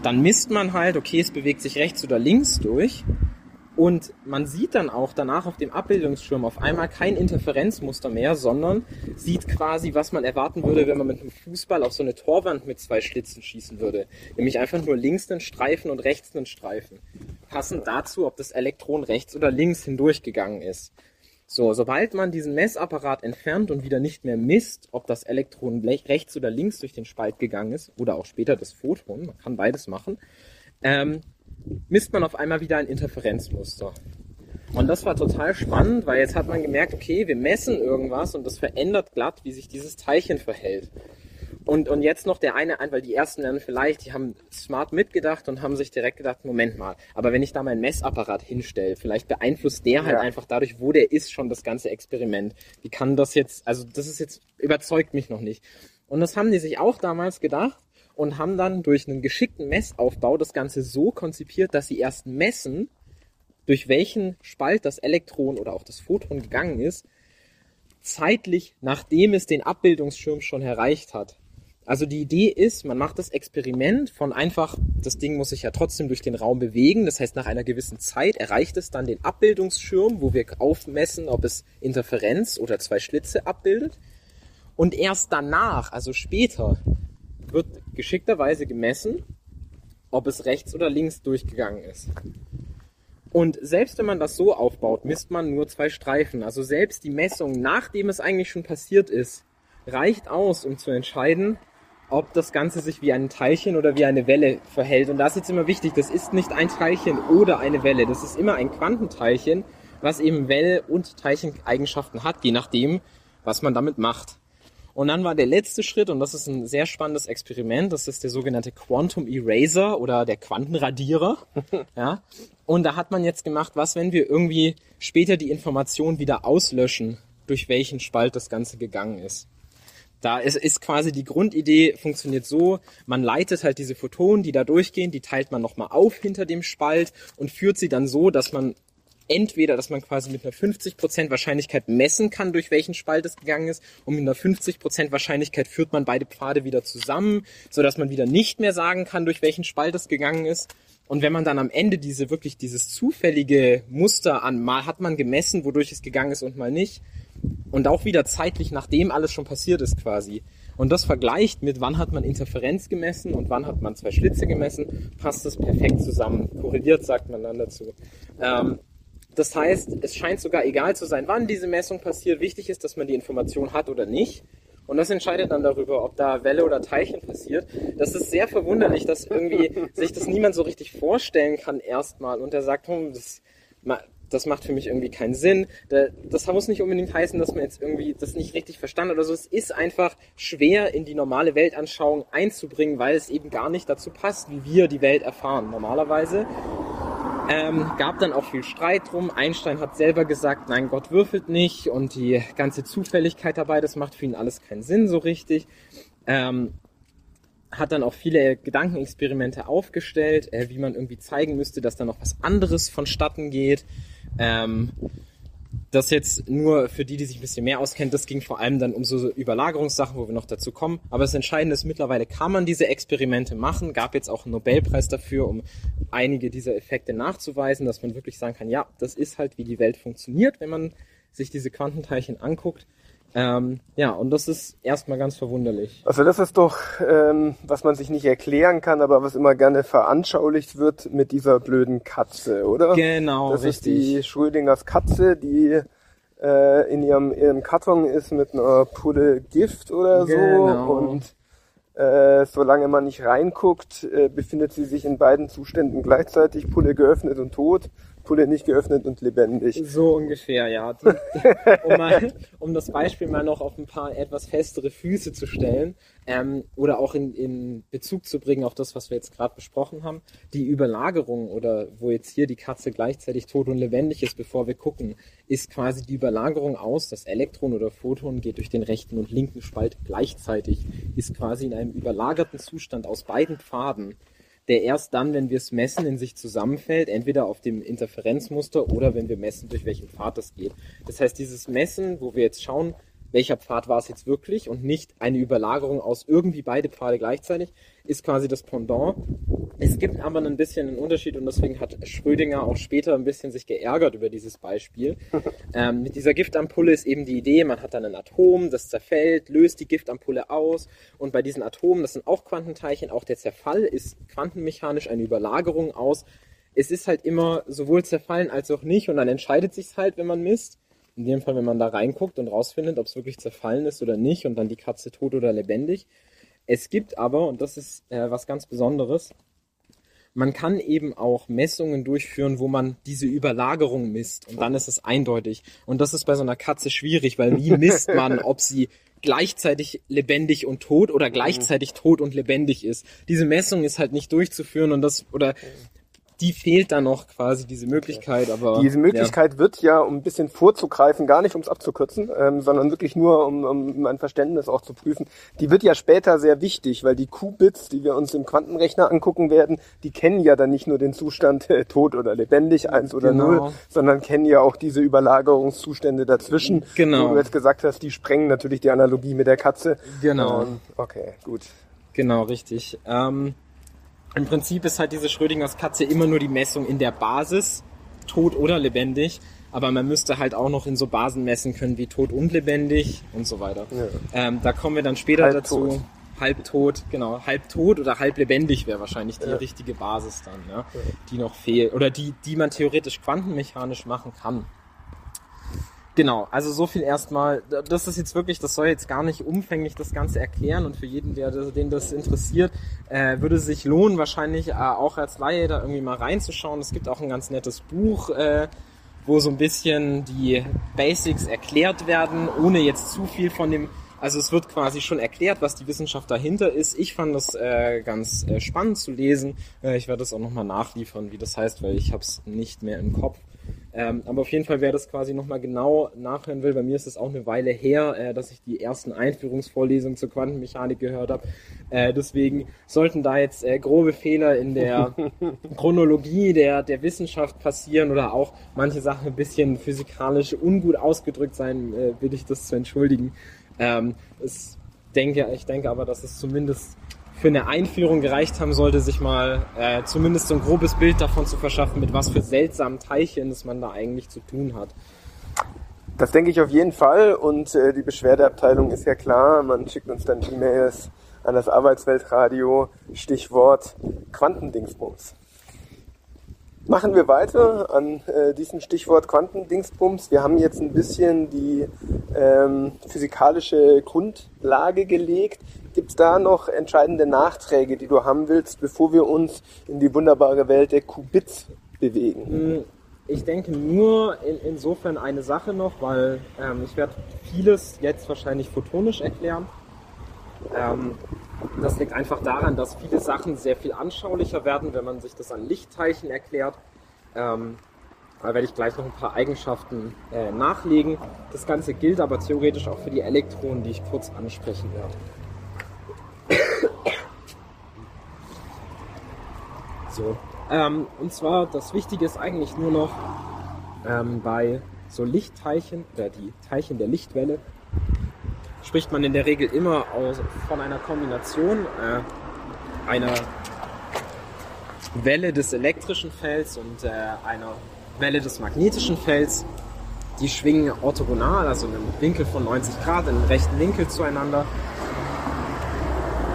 Speaker 3: dann misst man halt, okay, es bewegt sich rechts oder links durch. Und man sieht dann auch danach auf dem Abbildungsschirm auf einmal kein Interferenzmuster mehr, sondern sieht quasi, was man erwarten würde, wenn man mit einem Fußball auf so eine Torwand mit zwei Schlitzen schießen würde. Nämlich einfach nur links einen Streifen und rechts einen Streifen. Passend dazu, ob das Elektron rechts oder links hindurchgegangen ist. So, sobald man diesen Messapparat entfernt und wieder nicht mehr misst, ob das Elektron rechts oder links durch den Spalt gegangen ist, oder auch später das Photon, man kann beides machen, ähm, misst man auf einmal wieder ein Interferenzmuster. Und das war total spannend, weil jetzt hat man gemerkt, okay, wir messen irgendwas und das verändert glatt, wie sich dieses Teilchen verhält. Und, und jetzt noch der eine ein, weil die ersten lernen vielleicht, die haben smart mitgedacht und haben sich direkt gedacht, Moment mal, aber wenn ich da meinen Messapparat hinstelle, vielleicht beeinflusst der halt
Speaker 2: Ja.
Speaker 3: einfach dadurch, wo der ist, schon das ganze Experiment. Wie kann das jetzt, also das ist jetzt, überzeugt mich noch nicht. Und das haben die sich auch damals gedacht und haben dann durch einen geschickten Messaufbau das Ganze so konzipiert, dass sie erst messen, durch welchen Spalt das Elektron oder auch das Photon gegangen ist, zeitlich nachdem es den Abbildungsschirm schon erreicht hat. Also die Idee ist, man macht das Experiment von einfach, das Ding muss sich ja trotzdem durch den Raum bewegen. Das heißt, nach einer gewissen Zeit erreicht es dann den Abbildungsschirm, wo wir aufmessen, ob es Interferenz oder zwei Schlitze abbildet. Und erst danach, also später, wird geschickterweise gemessen, ob es rechts oder links durchgegangen ist. Und selbst wenn man das so aufbaut, misst man nur zwei Streifen. Also selbst die Messung, nachdem es eigentlich schon passiert ist, reicht aus, um zu entscheiden, ob das Ganze sich wie ein Teilchen oder wie eine Welle verhält. Und das ist jetzt immer wichtig, das ist nicht ein Teilchen oder eine Welle. Das ist immer ein Quantenteilchen, was eben Welle- und Teilcheneigenschaften hat, je nachdem, was man damit macht. Und dann war der letzte Schritt, und das ist ein sehr spannendes Experiment, das ist der sogenannte Quantum Eraser oder der Quantenradierer. *laughs* ja. Und da hat man jetzt gemacht, was, wenn wir irgendwie später die Information wieder auslöschen, durch welchen Spalt das Ganze gegangen ist. Da ist, ist quasi die Grundidee, funktioniert so, man leitet halt diese Photonen, die da durchgehen, die teilt man nochmal auf hinter dem Spalt und führt sie dann so, dass man entweder, dass man quasi mit einer 50% Wahrscheinlichkeit messen kann, durch welchen Spalt es gegangen ist, und mit einer 50% Wahrscheinlichkeit führt man beide Pfade wieder zusammen, so dass man wieder nicht mehr sagen kann, durch welchen Spalt es gegangen ist. Und wenn man dann am Ende diese wirklich dieses zufällige Muster an, mal hat man gemessen, wodurch es gegangen ist und mal nicht, und auch wieder zeitlich, nachdem alles schon passiert ist quasi. Und das vergleicht mit, wann hat man Interferenz gemessen und wann hat man zwei Schlitze gemessen, passt das perfekt zusammen. Korreliert, sagt man dann dazu. Ähm, das heißt, es scheint sogar egal zu sein, wann diese Messung passiert. Wichtig ist, dass man die Information hat oder nicht. Und das entscheidet dann darüber, ob da Welle oder Teilchen passiert. Das ist sehr verwunderlich, dass irgendwie sich das niemand so richtig vorstellen kann erstmal. Und er sagt, hm, das, das macht für mich irgendwie keinen Sinn. Da- Das muss nicht unbedingt heißen, dass man jetzt irgendwie das nicht richtig verstanden oder so. Es ist einfach schwer in die normale Weltanschauung einzubringen, weil es eben gar nicht dazu passt, wie wir die Welt erfahren normalerweise. Ähm, gab dann auch viel Streit drum. Einstein hat selber gesagt, nein, Gott würfelt nicht und die ganze Zufälligkeit dabei, das macht für ihn alles keinen Sinn so richtig. Ähm, hat dann auch viele Gedankenexperimente aufgestellt, äh, wie man irgendwie zeigen müsste, dass da noch was anderes vonstatten geht. Ähm, das jetzt nur für die, die sich ein bisschen mehr auskennen, das ging vor allem dann um so Überlagerungssachen, wo wir noch dazu kommen. Aber das Entscheidende ist, mittlerweile kann man diese Experimente machen. Gab jetzt auch einen Nobelpreis dafür, um einige dieser Effekte nachzuweisen, dass man wirklich sagen kann, ja, das ist halt, wie die Welt funktioniert, wenn man sich diese Quantenteilchen anguckt. Ähm, ja, und das ist erstmal ganz verwunderlich.
Speaker 2: Also das ist doch, ähm, was man sich nicht erklären kann, aber was immer gerne veranschaulicht wird mit dieser blöden Katze, oder?
Speaker 3: Genau,
Speaker 2: das ist
Speaker 3: richtig.
Speaker 2: die Schrödingers Katze, die äh, in ihrem, ihrem Karton ist mit einer Pulle Gift oder so.
Speaker 3: Genau.
Speaker 2: Und äh, solange man nicht reinguckt, äh, befindet sie sich in beiden Zuständen gleichzeitig, Pulle geöffnet und tot. Pulle nicht geöffnet und lebendig.
Speaker 3: So ungefähr, ja. Um, mal, um das Beispiel mal noch auf ein paar etwas festere Füße zu stellen ähm, oder auch in, in Bezug zu bringen auf das, was wir jetzt gerade besprochen haben. Die Überlagerung oder wo jetzt hier die Katze gleichzeitig tot und lebendig ist, bevor wir gucken, ist quasi die Überlagerung aus. Das Elektron oder Photon geht durch den rechten und linken Spalt gleichzeitig, ist quasi in einem überlagerten Zustand aus beiden Pfaden der erst dann, wenn wir es messen, in sich zusammenfällt, entweder auf dem Interferenzmuster oder wenn wir messen, durch welchen Pfad das geht. Das heißt, dieses Messen, wo wir jetzt schauen, welcher Pfad war es jetzt wirklich und nicht eine Überlagerung aus irgendwie beide Pfade gleichzeitig, ist quasi das Pendant. Es gibt aber ein bisschen einen Unterschied und deswegen hat Schrödinger auch später ein bisschen sich geärgert über dieses Beispiel. *laughs* ähm, mit dieser Giftampulle ist eben die Idee, man hat dann ein Atom, das zerfällt, löst die Giftampulle aus und bei diesen Atomen, das sind auch Quantenteilchen, auch der Zerfall ist quantenmechanisch eine Überlagerung aus. Es ist halt immer sowohl zerfallen als auch nicht und dann entscheidet sich halt, wenn man misst. In dem Fall, wenn man da reinguckt und rausfindet, ob es wirklich zerfallen ist oder nicht und dann die Katze tot oder lebendig. Es gibt aber, und das ist äh, was ganz Besonderes, man kann eben auch Messungen durchführen, wo man diese Überlagerung misst und dann ist es eindeutig. Und das ist bei so einer Katze schwierig, weil wie misst man, ob sie gleichzeitig lebendig und tot oder gleichzeitig tot und lebendig ist. Diese Messung ist halt nicht durchzuführen und das oder die fehlt dann noch quasi diese Möglichkeit, aber
Speaker 2: Diese Möglichkeit wird ja, um ein bisschen vorzugreifen, gar nicht um es abzukürzen, ähm, sondern wirklich nur, um, um ein Verständnis auch zu prüfen, die wird ja später sehr wichtig, weil die Qubits, die wir uns im Quantenrechner angucken werden, die kennen ja dann nicht nur den Zustand äh, tot oder lebendig, eins oder
Speaker 3: Genau.
Speaker 2: null, sondern kennen ja auch diese Überlagerungszustände dazwischen.
Speaker 3: Genau.
Speaker 2: Wo du jetzt gesagt hast, die sprengen natürlich die Analogie mit der Katze.
Speaker 3: Genau.
Speaker 2: Ähm, okay, gut.
Speaker 3: Genau, richtig. Ähm, Im Prinzip ist halt diese Schrödingers Katze immer nur die Messung in der Basis, tot oder lebendig. Aber man müsste halt auch noch in so Basen messen können wie tot und lebendig und so weiter.
Speaker 2: Ja.
Speaker 3: Ähm, da kommen wir dann später
Speaker 2: Halb
Speaker 3: dazu.
Speaker 2: tot.
Speaker 3: Halbtot, genau. Halbtot oder halb lebendig wäre wahrscheinlich die richtige Basis dann, ja, die noch fehlt. Oder die, die man theoretisch quantenmechanisch machen kann. Genau, also so viel erstmal. Das ist jetzt wirklich, das soll jetzt gar nicht umfänglich das Ganze erklären und für jeden, der, den das interessiert, äh, würde es sich lohnen, wahrscheinlich äh, auch als Laie da irgendwie mal reinzuschauen. Es gibt auch ein ganz nettes Buch, äh, wo so ein bisschen die Basics erklärt werden, ohne jetzt zu viel von dem also es wird quasi schon erklärt, was die Wissenschaft dahinter ist. Ich fand das äh, ganz äh, spannend zu lesen. Äh, ich werde das auch nochmal nachliefern, wie das heißt, weil ich habe es nicht mehr im Kopf. Ähm, aber auf jeden Fall, wer das quasi nochmal genau nachhören will, bei mir ist es auch eine Weile her, äh, dass ich die ersten Einführungsvorlesungen zur Quantenmechanik gehört habe. Äh, deswegen sollten da jetzt äh, grobe Fehler in der *laughs* Chronologie der, der Wissenschaft passieren oder auch manche Sachen ein bisschen physikalisch ungut ausgedrückt sein, äh, bitte ich das zu entschuldigen. Ähm, es denke, ich denke aber, dass es zumindest für eine Einführung gereicht haben sollte, sich mal äh, zumindest so ein grobes Bild davon zu verschaffen, mit was für seltsamen Teilchen das man da eigentlich zu tun hat.
Speaker 2: Das denke ich auf jeden Fall und äh, die Beschwerdeabteilung ist ja klar. Man schickt uns dann E-Mails an das Arbeitsweltradio, Stichwort Quantendingsbums. Machen wir weiter an äh, diesem Stichwort Quantendingsbums. Wir haben jetzt ein bisschen die ähm, physikalische Grundlage gelegt. Gibt es da noch entscheidende Nachträge, die du haben willst, bevor wir uns in die wunderbare Welt der Qubits bewegen?
Speaker 3: Ich denke nur in, insofern eine Sache noch, weil ähm, ich werde vieles jetzt wahrscheinlich photonisch erklären. Ähm, das liegt einfach daran, dass viele Sachen sehr viel anschaulicher werden, wenn man sich das an Lichtteilchen erklärt. Ähm, da werde ich gleich noch ein paar Eigenschaften äh, nachlegen. Das Ganze gilt aber theoretisch auch für die Elektronen, die ich kurz ansprechen werde. So. Ähm, und zwar, das Wichtige ist eigentlich nur noch ähm, bei so Lichtteilchen oder die Teilchen der Lichtwelle spricht man in der Regel immer aus, von einer Kombination äh, einer Welle des elektrischen Felds und äh, einer Welle des magnetischen Felds. Die schwingen orthogonal, also in einem Winkel von 90 Grad, in einem rechten Winkel zueinander.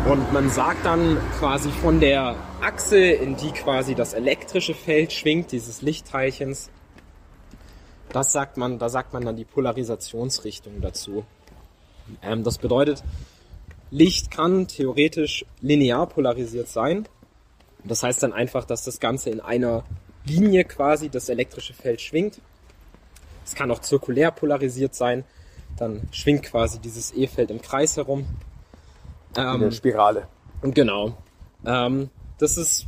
Speaker 3: Und man sagt dann quasi von der Achse, in die quasi das elektrische Feld schwingt, dieses Lichtteilchens, das sagt man, da sagt man dann die Polarisationsrichtung dazu. Ähm, das bedeutet, Licht kann theoretisch linear polarisiert sein. Das heißt dann einfach, dass das Ganze in einer Linie quasi das elektrische Feld schwingt. Es kann auch zirkulär polarisiert sein. Dann schwingt quasi dieses E-Feld im Kreis herum.
Speaker 2: In
Speaker 3: Ähm,
Speaker 2: der Spirale.
Speaker 3: und genau. Ähm, das ist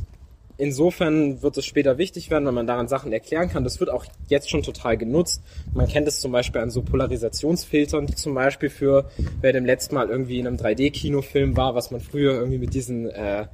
Speaker 3: insofern wird es später wichtig werden, wenn man daran Sachen erklären kann. Das wird auch jetzt schon total genutzt. Man kennt es zum Beispiel an so Polarisationsfiltern, die zum Beispiel für, wer dem letzten Mal irgendwie in einem 3D-Kinofilm war, was man früher irgendwie mit diesen äh,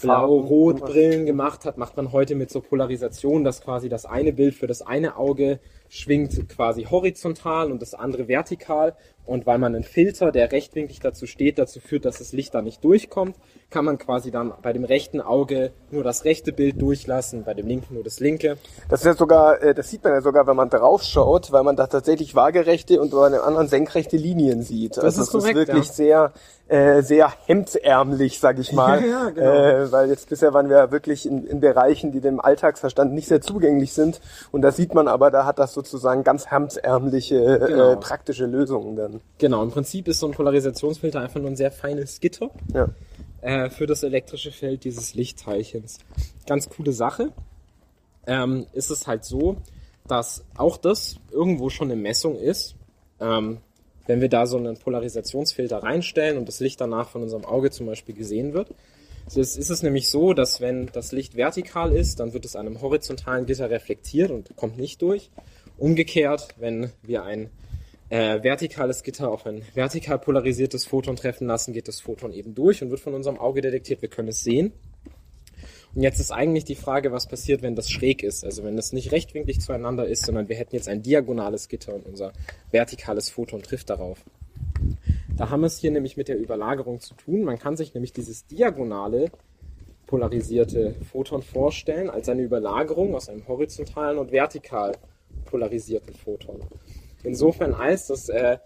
Speaker 3: Blau-Rot-Brillen gemacht hat, macht man heute mit so Polarisation, dass quasi das eine Bild für das eine Auge schwingt quasi horizontal und das andere vertikal. Und weil man einen Filter, der rechtwinklig dazu steht, dazu führt, dass das Licht da nicht durchkommt, kann man quasi dann bei dem rechten Auge nur das rechte Bild durchlassen, bei dem linken nur das linke.
Speaker 2: Das ist ja sogar, äh, das sieht man ja sogar, wenn man drauf schaut, weil man da tatsächlich waagerechte und bei dem anderen senkrechte Linien sieht. also
Speaker 3: ist
Speaker 2: es
Speaker 3: korrekt,
Speaker 2: ist wirklich
Speaker 3: ja.
Speaker 2: sehr, äh, sehr hemdsärmlich, sag ich mal. *laughs*
Speaker 3: Ja, genau.
Speaker 2: äh, weil jetzt bisher waren wir wirklich in, in Bereichen, die dem Alltagsverstand nicht sehr zugänglich sind. Und da sieht man aber, da hat das sozusagen ganz hemdsärmliche,
Speaker 3: Genau.
Speaker 2: äh, praktische Lösungen dann.
Speaker 3: Genau, im Prinzip ist so ein Polarisationsfilter einfach nur ein sehr feines Gitter.
Speaker 2: Ja.
Speaker 3: äh, für das elektrische Feld dieses Lichtteilchens. Ganz coole Sache. Ähm, ist es halt so, dass auch das irgendwo schon eine Messung ist. Ähm, wenn wir da so einen Polarisationsfilter reinstellen und das Licht danach von unserem Auge zum Beispiel gesehen wird. Ist, ist es nämlich so, dass wenn das Licht vertikal ist, dann wird es an einem horizontalen Gitter reflektiert und kommt nicht durch. Umgekehrt, wenn wir ein äh, vertikales Gitter auf ein vertikal polarisiertes Photon treffen lassen, geht das Photon eben durch und wird von unserem Auge detektiert. Wir können es sehen. Und jetzt ist eigentlich die Frage, was passiert, wenn das schräg ist. Also wenn das nicht rechtwinklig zueinander ist, sondern wir hätten jetzt ein diagonales Gitter und unser vertikales Photon trifft darauf. Da haben wir es hier nämlich mit der Überlagerung zu tun. Man kann sich nämlich dieses diagonale polarisierte Photon vorstellen als eine Überlagerung aus einem horizontalen und vertikal polarisierten Photon. Insofern als das äh,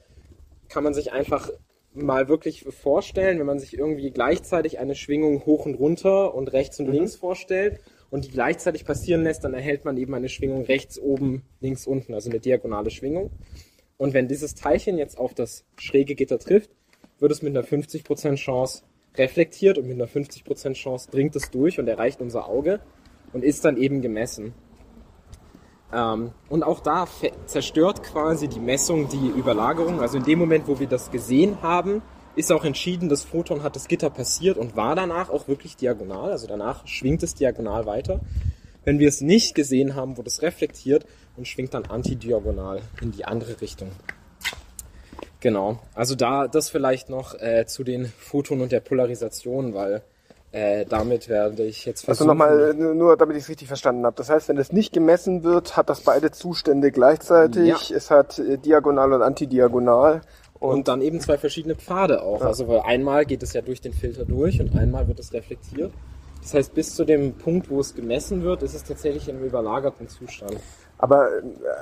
Speaker 3: kann man sich einfach mal wirklich vorstellen, wenn man sich irgendwie gleichzeitig eine Schwingung hoch und runter und rechts und links vorstellt und die gleichzeitig passieren lässt, dann erhält man eben eine Schwingung rechts oben, links unten, also eine diagonale Schwingung. Und wenn dieses Teilchen jetzt auf das schräge Gitter trifft, wird es mit einer 50% Chance reflektiert und mit einer 50% Chance dringt es durch und erreicht unser Auge und ist dann eben gemessen. Ähm, und auch da zerstört quasi die Messung die Überlagerung. Also in dem Moment, wo wir das gesehen haben, ist auch entschieden, das Photon hat das Gitter passiert und war danach auch wirklich diagonal. Also danach schwingt es diagonal weiter. Wenn wir es nicht gesehen haben, wurde es reflektiert und schwingt dann antidiagonal in die andere Richtung. Genau. Also da das vielleicht noch äh, zu den Photonen und der Polarisation, weil äh, damit werde ich jetzt
Speaker 2: Also
Speaker 3: versuchen.
Speaker 2: nochmal, nur damit ich es richtig verstanden habe. Das heißt, wenn es nicht gemessen wird, hat das beide Zustände gleichzeitig.
Speaker 3: Ja.
Speaker 2: Es hat äh, diagonal und antidiagonal.
Speaker 3: Und dann eben zwei verschiedene Pfade auch. Also weil einmal geht es ja durch den Filter durch und einmal wird es reflektiert. Das heißt, bis zu dem Punkt, wo es gemessen wird, ist es tatsächlich in einem überlagerten Zustand.
Speaker 2: Aber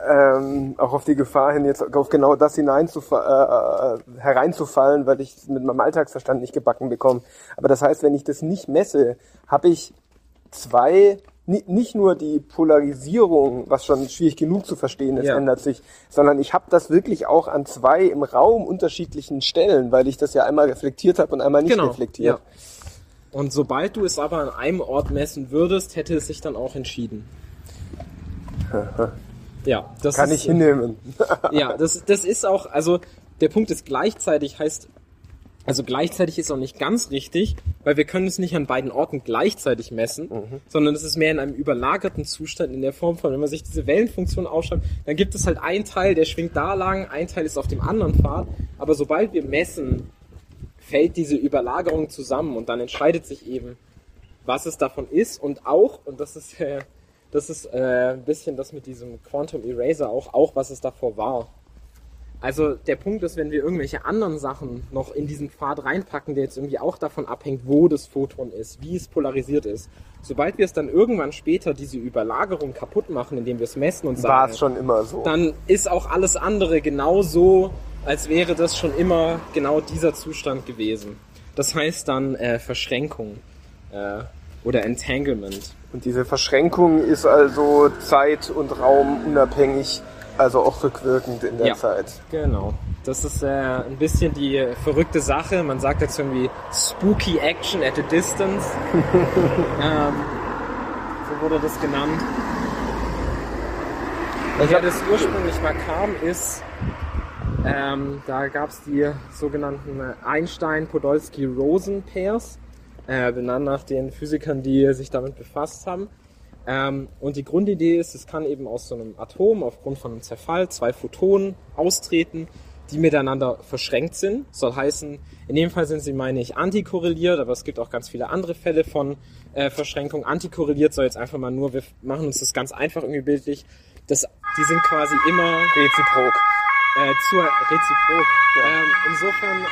Speaker 2: ähm, auch auf die Gefahr hin, jetzt auf genau das hineinzufa- äh, hereinzufallen, weil ich es mit meinem Alltagsverstand nicht gebacken bekomme. Aber das heißt, wenn ich das nicht messe, habe ich zwei, ni- nicht nur die Polarisierung, was schon schwierig genug zu verstehen ist,
Speaker 3: Ja.
Speaker 2: ändert sich, sondern ich habe das wirklich auch an zwei im Raum unterschiedlichen Stellen, weil ich das ja einmal reflektiert habe und einmal nicht reflektiert.
Speaker 3: Genau, Ja. Und sobald du es aber an einem Ort messen würdest, hätte es sich dann auch entschieden. Ja, das
Speaker 2: Kann
Speaker 3: ist,
Speaker 2: ich hinnehmen. *laughs*
Speaker 3: Ja, das, das ist auch, also der Punkt ist gleichzeitig heißt, also gleichzeitig ist auch nicht ganz richtig, weil wir können es nicht an beiden Orten gleichzeitig messen, sondern es ist mehr in einem überlagerten Zustand in der Form von, wenn man sich diese Wellenfunktion aufschreibt, dann gibt es halt einen Teil, der schwingt da lang, ein Teil ist auf dem anderen Pfad, aber sobald wir messen, fällt diese Überlagerung zusammen und dann entscheidet sich eben, was es davon ist und auch, und das ist, äh, das ist äh, ein bisschen das mit diesem Quantum Eraser auch, auch was es davor war. Also der Punkt ist, wenn wir irgendwelche anderen Sachen noch in diesen Pfad reinpacken, der jetzt irgendwie auch davon abhängt, wo das Photon ist, wie es polarisiert ist. Sobald wir es dann irgendwann später diese Überlagerung kaputt machen, indem wir es messen und
Speaker 2: War
Speaker 3: sagen,
Speaker 2: es schon immer so.
Speaker 3: dann ist auch alles andere genauso, als wäre das schon immer genau dieser Zustand gewesen. Das heißt dann äh, Verschränkung äh, oder Entanglement.
Speaker 2: Und diese Verschränkung ist also zeit- und raumunabhängig, also auch rückwirkend in der
Speaker 3: Ja.
Speaker 2: Zeit.
Speaker 3: Genau. Das ist äh, ein bisschen die verrückte Sache. Man sagt jetzt irgendwie spooky action at a distance. *laughs* ähm, so wurde das genannt. Woher das ursprünglich mal kam, ist, ähm, da gab es die sogenannten Einstein-Podolsky-Rosen-Pairs, äh, benannt nach den Physikern, die sich damit befasst haben. Ähm, und die Grundidee ist, es kann eben aus so einem Atom aufgrund von einem Zerfall zwei Photonen austreten, die miteinander verschränkt sind. Soll heißen, in dem Fall sind sie, meine ich, antikorreliert, aber es gibt auch ganz viele andere Fälle von äh, Verschränkung. Antikorreliert soll jetzt einfach mal nur, wir machen uns das ganz einfach irgendwie bildlich. Das, die sind quasi immer
Speaker 2: Reziprok.
Speaker 3: äh, zur reziprok. Ähm, insofern,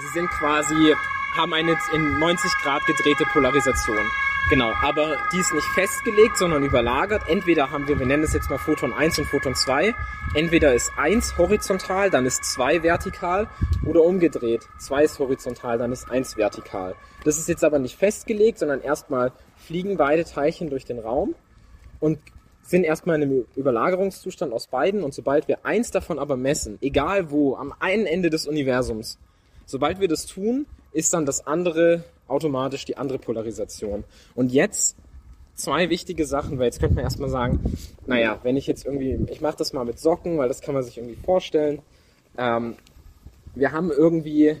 Speaker 3: sie sind quasi, haben eine in 90 Grad gedrehte Polarisation. Genau, aber die ist nicht festgelegt, sondern überlagert. Entweder haben wir, wir nennen es jetzt mal Photon 1 und Photon 2. Entweder ist 1 horizontal, dann ist 2 vertikal oder umgedreht. 2 ist horizontal, dann ist 1 vertikal. Das ist jetzt aber nicht festgelegt, sondern erstmal fliegen beide Teilchen durch den Raum und sind erstmal in einem Überlagerungszustand aus beiden und sobald wir eins davon aber messen, egal wo, am einen Ende des Universums, sobald wir das tun, ist dann das andere automatisch die andere Polarisation. Und jetzt zwei wichtige Sachen, weil jetzt könnte man erstmal sagen, naja, wenn ich jetzt irgendwie, ich mache das mal mit Socken, weil das kann man sich irgendwie vorstellen. Ähm, wir haben irgendwie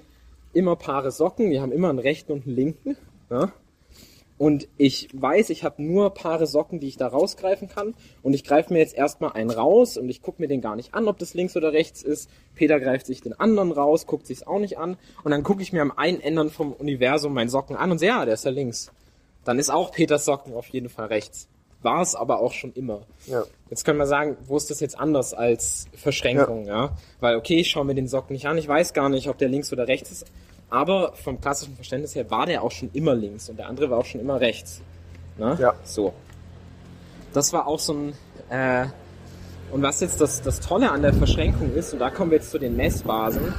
Speaker 3: immer Paare Socken, die haben immer einen rechten und einen linken. Ja? Und ich weiß, ich habe nur Paare Socken, die ich da rausgreifen kann. Und ich greife mir jetzt erstmal einen raus und ich gucke mir den gar nicht an, ob das links oder rechts ist. Peter greift sich den anderen raus, guckt sich's auch nicht an. Und dann gucke ich mir am einen Ende vom Universum meinen Socken an und sehe, ja, der ist ja links. Dann ist auch Peters Socken auf jeden Fall rechts. War es aber auch schon immer.
Speaker 2: Ja.
Speaker 3: Jetzt können wir sagen, wo ist das jetzt anders als Verschränkung, ja? Weil, okay, ich schaue mir den Socken nicht an, ich weiß gar nicht, ob der links oder rechts ist. Aber vom klassischen Verständnis her war der auch schon immer links und der andere war auch schon immer rechts. Ne?
Speaker 2: Ja.
Speaker 3: So. Das war auch so ein, äh, und was jetzt das, das Tolle an der Verschränkung ist, und da kommen wir jetzt zu den Messbasen,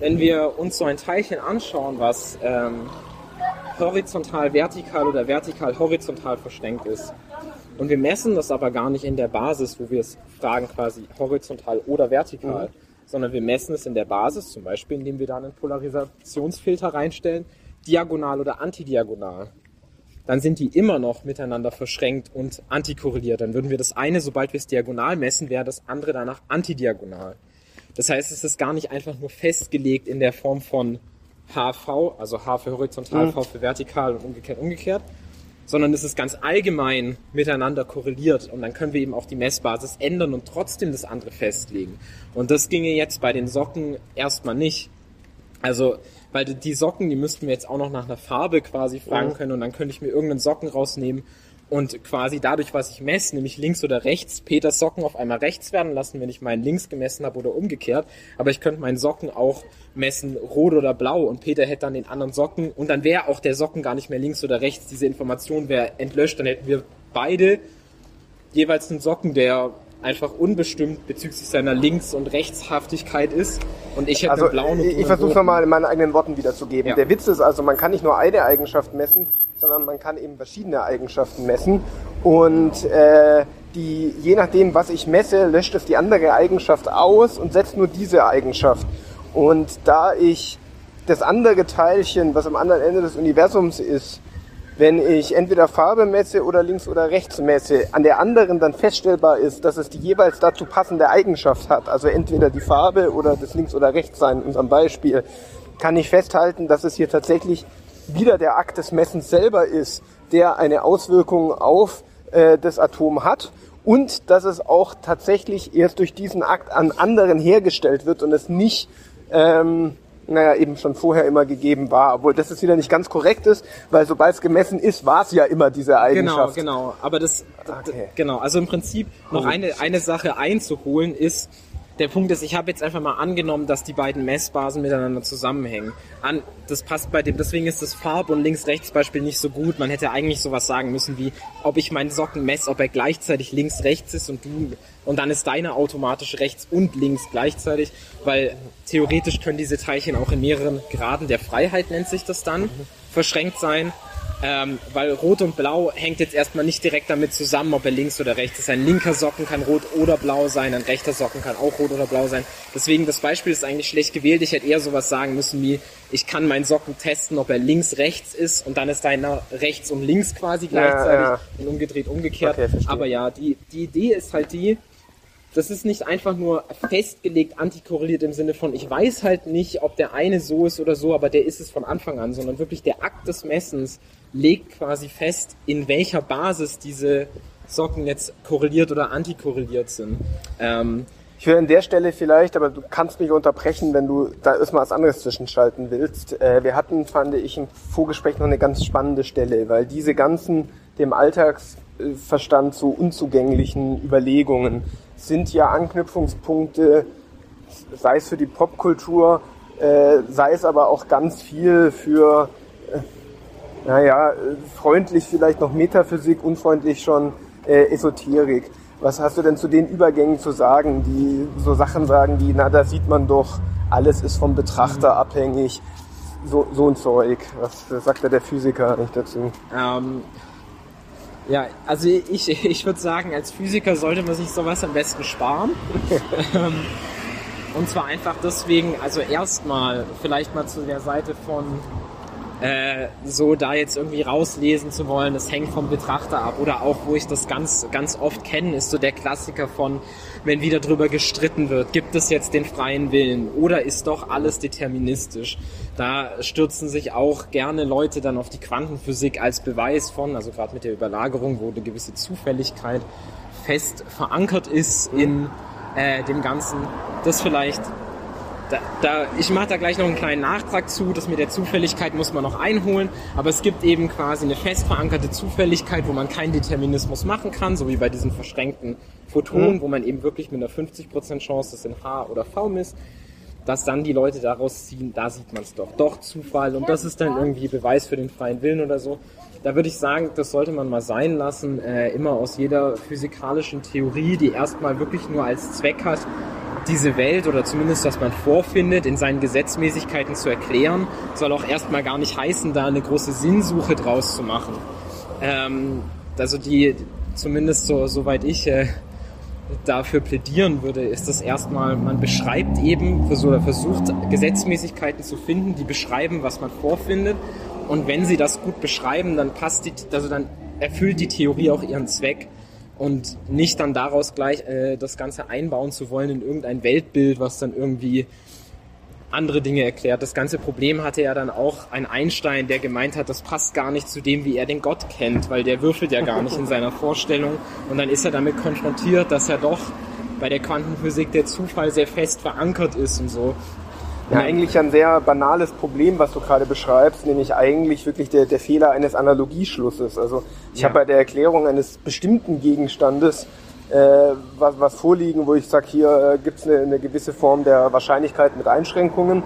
Speaker 3: wenn wir uns so ein Teilchen anschauen, was ähm, horizontal vertikal oder vertikal horizontal verschränkt ist, und wir messen das aber gar nicht in der Basis, wo wir es fragen quasi horizontal oder vertikal, sondern wir messen es in der Basis, zum Beispiel indem wir da einen Polarisationsfilter reinstellen, diagonal oder antidiagonal. Dann sind die immer noch miteinander verschränkt und antikorreliert. Dann würden wir das eine, sobald wir es diagonal messen, wäre das andere danach antidiagonal. Das heißt, es ist gar nicht einfach nur festgelegt in der Form von HV, also H für horizontal, V für vertikal und umgekehrt umgekehrt, sondern es ist ganz allgemein miteinander korreliert und dann können wir eben auch die Messbasis ändern und trotzdem das andere festlegen. Und das ginge jetzt bei den Socken erstmal nicht. Also, weil die- Socken, die müssten wir jetzt auch noch nach einer Farbe quasi fragen
Speaker 2: Mhm.
Speaker 3: können und dann könnte ich mir irgendeinen Socken rausnehmen und quasi dadurch, was ich messe, nämlich links oder rechts, Peters Socken auf einmal rechts werden lassen, wenn ich meinen links gemessen habe oder umgekehrt. Aber ich könnte meinen Socken auch messen, rot oder blau und Peter hätte dann den anderen Socken und dann wäre auch der Socken gar nicht mehr links oder rechts. Diese Information wäre entlöscht, dann hätten wir beide jeweils einen Socken, der einfach unbestimmt bezüglich seiner Links- und Rechtshaftigkeit ist und ich hätte
Speaker 2: Also
Speaker 3: einen blauen und
Speaker 2: ich, ich versuche
Speaker 3: roten.
Speaker 2: nochmal in meinen eigenen Worten wiederzugeben.
Speaker 3: Ja.
Speaker 2: Der Witz ist also, man kann nicht nur eine Eigenschaft messen, sondern man kann eben verschiedene Eigenschaften messen. Und äh, die, je nachdem, was ich messe, löscht es die andere Eigenschaft aus und setzt nur diese Eigenschaft. Und da ich das andere Teilchen, was am anderen Ende des Universums ist, wenn ich entweder Farbe messe oder links oder rechts messe, an der anderen dann feststellbar ist, dass es die jeweils dazu passende Eigenschaft hat, also entweder die Farbe oder das links oder rechts sein, in unserem Beispiel, kann ich festhalten, dass es hier tatsächlich wieder der Akt des Messens selber ist, der eine Auswirkung auf äh, das Atom hat und dass es auch tatsächlich erst durch diesen Akt an anderen hergestellt wird und es nicht ähm, naja, eben schon vorher immer gegeben war, obwohl das jetzt wieder nicht ganz korrekt ist, weil sobald es gemessen ist, war es ja immer diese
Speaker 3: Genau,
Speaker 2: Eigenschaft.
Speaker 3: genau. Aber das,
Speaker 2: Okay.
Speaker 3: genau. Also im Prinzip noch eine, eine Sache einzuholen ist, der Punkt ist, ich habe jetzt einfach mal angenommen, dass die beiden Messbasen miteinander zusammenhängen. An, das passt bei dem, deswegen ist das Farb- und Links-Rechts-Beispiel nicht so gut. Man hätte eigentlich sowas sagen müssen wie, ob ich meinen Socken messe, ob er gleichzeitig links-rechts ist und du, und dann ist deine automatisch rechts und links gleichzeitig, weil theoretisch können diese Teilchen auch in mehreren Graden der Freiheit, nennt sich das dann, verschränkt sein. Ähm, weil Rot und Blau hängt jetzt erstmal nicht direkt damit zusammen, ob er links oder rechts ist. Ein linker Socken kann rot oder blau sein, ein rechter Socken kann auch rot oder blau sein. Deswegen, das Beispiel ist eigentlich schlecht gewählt. Ich hätte eher sowas sagen müssen wie, ich kann meinen Socken testen, ob er links, rechts ist und dann ist deiner rechts und links quasi gleichzeitig
Speaker 2: ja.
Speaker 3: und umgedreht, umgekehrt.
Speaker 2: Okay.
Speaker 3: Aber ja, die, die Idee ist halt die, das ist nicht einfach nur festgelegt antikorreliert im Sinne von, ich weiß halt nicht, ob der eine so ist oder so, aber der ist es von Anfang an, sondern wirklich der Akt des Messens legt quasi fest, in welcher Basis diese Socken jetzt korreliert oder antikorreliert sind. Ähm,
Speaker 2: Ich will an der Stelle vielleicht, aber du kannst mich unterbrechen, wenn du da erstmal was anderes zwischenschalten willst. Äh, wir hatten, fand ich, im Vorgespräch noch eine ganz spannende Stelle, weil diese ganzen dem Alltagsverstand so unzugänglichen Überlegungen sind ja Anknüpfungspunkte, sei es für die Popkultur, äh, sei es aber auch ganz viel für, naja, freundlich vielleicht noch Metaphysik, unfreundlich schon äh, Esoterik. Was hast du denn zu den Übergängen zu sagen, die so Sachen sagen wie, na, da sieht man doch, alles ist vom Betrachter abhängig, so, so ein Zeug. Was sagt da der Physiker nicht dazu?
Speaker 3: ähm, ja, also ich, ich würde sagen, als Physiker sollte man sich sowas am besten sparen. *laughs* Ähm, Und zwar einfach deswegen, also erstmal vielleicht mal zu der Seite von äh, so da jetzt irgendwie rauslesen zu wollen, das hängt vom Betrachter ab. Oder auch, wo ich das ganz, ganz oft kenne, ist so der Klassiker von, wenn wieder drüber gestritten wird, gibt es jetzt den freien Willen oder ist doch alles deterministisch? Da stürzen sich auch gerne Leute dann auf die Quantenphysik als Beweis von, also gerade mit der Überlagerung, wo eine gewisse Zufälligkeit fest verankert ist in äh, dem Ganzen. Das vielleicht da, da, ich mache da gleich noch einen kleinen Nachtrag zu, das mit der Zufälligkeit muss man noch einholen, aber es gibt eben quasi eine fest verankerte Zufälligkeit, wo man keinen Determinismus machen kann, so wie bei diesen verschränkten Photonen, wo man eben wirklich mit einer 50% Chance das in H oder V misst, dass dann die Leute daraus ziehen, da sieht man es doch, doch Zufall. Und das ist dann irgendwie Beweis für den freien Willen oder so. Da würde ich sagen, das sollte man mal sein lassen, äh, immer aus jeder physikalischen Theorie, die erstmal wirklich nur als Zweck hat, diese Welt oder zumindest was man vorfindet, in seinen Gesetzmäßigkeiten zu erklären, soll auch erstmal gar nicht heißen, da eine große Sinnsuche draus zu machen. Ähm, also die, zumindest so, soweit ich äh, dafür plädieren würde, ist das erstmal, man beschreibt eben, oder versucht Gesetzmäßigkeiten zu finden, die beschreiben, was man vorfindet. Und wenn sie das gut beschreiben, dann passt die, also dann erfüllt die Theorie auch ihren Zweck und nicht dann daraus gleich äh, das Ganze einbauen zu wollen in irgendein Weltbild, was dann irgendwie andere Dinge erklärt. Das ganze Problem hatte ja dann auch ein Einstein, der gemeint hat, das passt gar nicht zu dem, wie er den Gott kennt, weil der würfelt ja gar nicht in seiner Vorstellung. Und dann ist er damit konfrontiert, dass er doch bei der Quantenphysik der Zufall sehr fest verankert ist und so.
Speaker 2: Ja, eigentlich ein sehr banales Problem, was du gerade beschreibst, nämlich eigentlich wirklich der, der Fehler eines Analogieschlusses. Also ich
Speaker 3: Ja.
Speaker 2: habe bei der Erklärung eines bestimmten Gegenstandes äh, was, was vorliegen, wo ich sage, hier äh, gibt es eine, eine gewisse Form der Wahrscheinlichkeit mit Einschränkungen.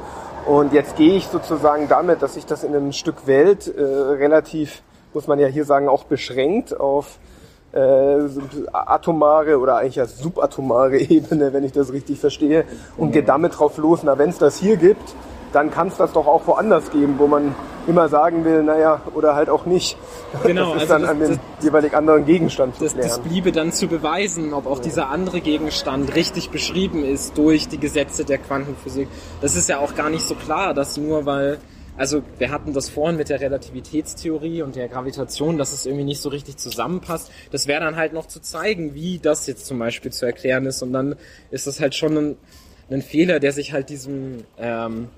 Speaker 2: Und jetzt gehe ich sozusagen damit, dass ich das in einem Stück Welt äh, relativ, muss man ja hier sagen, auch beschränkt auf äh, atomare oder eigentlich ja subatomare *laughs* Ebene, wenn ich das richtig verstehe, und gehe damit drauf los, na wenn es das hier gibt, dann kann es das doch auch woanders geben, wo man immer sagen will, naja, oder halt auch nicht.
Speaker 3: Genau,
Speaker 2: das ist
Speaker 3: also
Speaker 2: dann
Speaker 3: das-
Speaker 2: an dem
Speaker 3: das-
Speaker 2: jeweilig anderen Gegenstand zu
Speaker 3: Das, das
Speaker 2: klären.
Speaker 3: bliebe dann zu beweisen, ob auch dieser andere Gegenstand richtig beschrieben ist durch die Gesetze der Quantenphysik. Das ist ja auch gar nicht so klar, dass nur weil, also wir hatten das vorhin mit der Relativitätstheorie und der Gravitation, dass es irgendwie nicht so richtig zusammenpasst. Das wäre dann halt noch zu zeigen, wie das jetzt zum Beispiel zu erklären ist. Und dann ist das halt schon ein, ein Fehler, der sich halt diesem, ähm,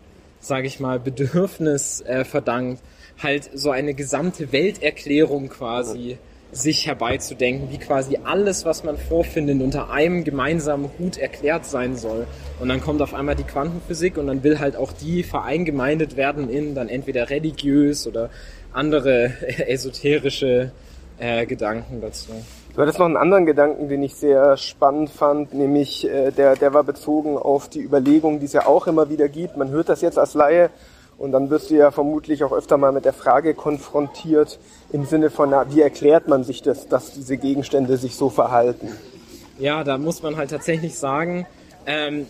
Speaker 3: sage ich mal, Bedürfnis äh, verdankt, halt so eine gesamte Welterklärung quasi sich herbeizudenken, wie quasi alles, was man vorfindet, unter einem gemeinsamen Hut erklärt sein soll. Und dann kommt auf einmal die Quantenphysik und dann will halt auch die vereingemeindet werden in dann entweder religiös oder andere *laughs* esoterische äh, Gedanken dazu.
Speaker 2: Du hattest noch einen anderen Gedanken, den ich sehr spannend fand, nämlich äh, der, der war bezogen auf die Überlegung, die es ja auch immer wieder gibt. Man hört das jetzt als Laie und dann wirst du ja vermutlich auch öfter mal mit der Frage konfrontiert im Sinne von, na, wie erklärt man sich das, dass diese Gegenstände sich so verhalten?
Speaker 3: Ja, da muss man halt tatsächlich sagen, ähm,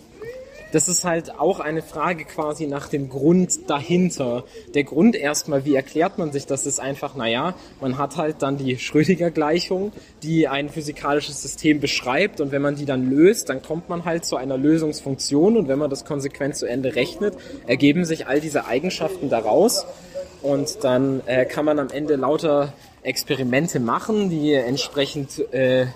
Speaker 3: das ist halt auch eine Frage quasi nach dem Grund dahinter. Der Grund erstmal, wie erklärt man sich das, ist einfach, naja, man hat halt dann die Schrödinger-Gleichung, die ein physikalisches System beschreibt. Und wenn man die dann löst, dann kommt man halt zu einer Lösungsfunktion. Und wenn man das konsequent zu Ende rechnet, ergeben sich all diese Eigenschaften daraus. Und dann äh, kann man am Ende lauter Experimente machen, die entsprechend äh,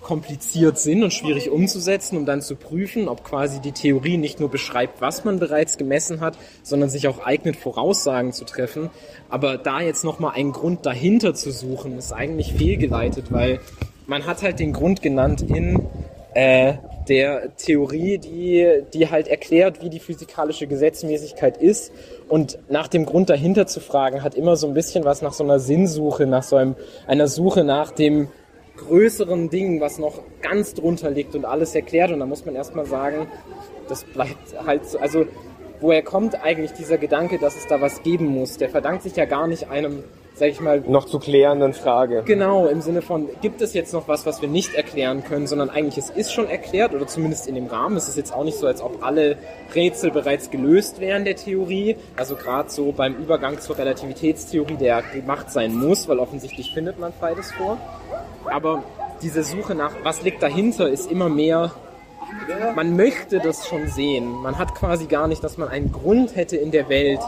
Speaker 3: kompliziert sind und schwierig umzusetzen, um dann zu prüfen, ob quasi die Theorie nicht nur beschreibt, was man bereits gemessen hat, sondern sich auch eignet, Voraussagen zu treffen. Aber da jetzt nochmal einen Grund dahinter zu suchen, ist eigentlich fehlgeleitet, weil man hat halt den Grund genannt in äh, der Theorie, die, die halt erklärt, wie die physikalische Gesetzmäßigkeit ist. Und nach dem Grund dahinter zu fragen, hat immer so ein bisschen was nach so einer Sinnsuche, nach so einem, einer Suche nach dem größeren Ding, was noch ganz drunter liegt und alles erklärt. Und da muss man erstmal sagen, das bleibt halt so, also woher kommt eigentlich dieser Gedanke, dass es da was geben muss? Der verdankt sich ja gar nicht einem, sag ich mal,
Speaker 2: Noch zu klärenden Frage.
Speaker 3: Genau, im Sinne von, gibt es jetzt noch was, was wir nicht erklären können, sondern eigentlich es ist schon erklärt oder zumindest in dem Rahmen. Es ist jetzt auch nicht so, als ob alle Rätsel bereits gelöst wären der Theorie. Also gerade so beim Übergang zur Relativitätstheorie, der gemacht sein muss, weil offensichtlich findet man beides vor. Aber diese Suche nach, was liegt dahinter, ist immer mehr man möchte das schon sehen. Man hat quasi gar nicht, dass man einen Grund hätte in der Welt,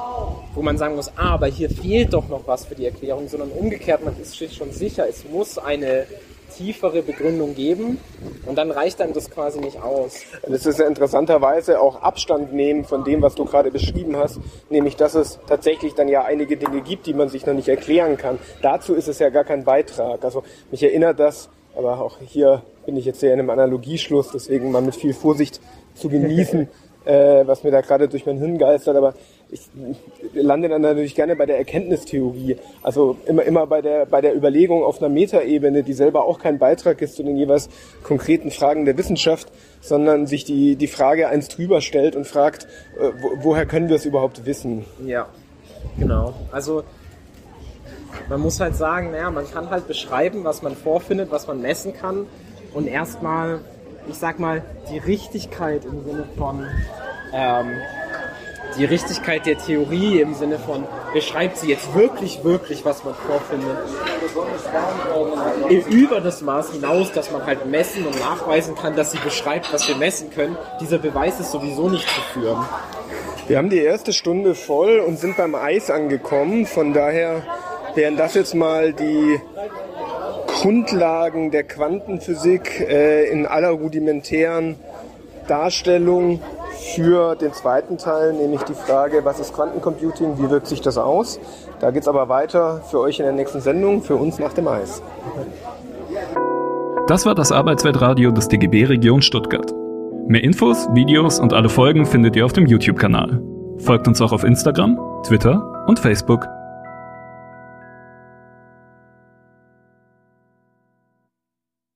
Speaker 3: wo man sagen muss, ah, aber hier fehlt doch noch was für die Erklärung, sondern umgekehrt, man ist sich schon sicher, es muss eine tiefere Begründung geben und dann reicht dann das quasi nicht aus.
Speaker 2: Das ist ja interessanterweise auch Abstand nehmen von dem, was du gerade beschrieben hast, nämlich dass es tatsächlich dann ja einige Dinge gibt, die man sich noch nicht erklären kann. Dazu ist es ja gar kein Beitrag. Also mich erinnert das, aber auch hier bin ich jetzt hier in einem Analogieschluss, deswegen mal mit viel Vorsicht zu genießen, *laughs* äh, was mir da gerade durch mein Hirn geistert, aber ich lande dann natürlich gerne bei der Erkenntnistheorie. Also immer, immer bei der, bei der Überlegung auf einer Metaebene, die selber auch kein Beitrag ist zu den jeweils konkreten Fragen der Wissenschaft, sondern sich die, die Frage eins drüber stellt und fragt, äh, wo, woher können wir es überhaupt wissen?
Speaker 3: Ja, genau. Also man muss halt sagen, naja, man kann halt beschreiben, was man vorfindet, was man messen kann und erstmal, ich sag mal, die Richtigkeit im Sinne von ähm, die Richtigkeit der Theorie im Sinne von, beschreibt sie jetzt wirklich, wirklich, was man vorfindet, über das Maß hinaus, dass man halt messen und nachweisen kann, dass sie beschreibt, was wir messen können. Dieser Beweis ist sowieso nicht zu führen.
Speaker 2: Wir haben die erste Stunde voll und sind beim Eis angekommen. Von daher wären das jetzt mal die Grundlagen der Quantenphysik äh, in aller rudimentären Darstellung für den zweiten Teil, nämlich die Frage, was ist Quantencomputing, wie wirkt sich das aus? Da geht es aber weiter für euch in der nächsten Sendung, für uns nach dem Eis.
Speaker 1: Das war das Arbeitsweltradio des DGB Region Stuttgart. Mehr Infos, Videos und alle Folgen findet ihr auf dem YouTube-Kanal. Folgt uns auch auf Instagram, Twitter und Facebook.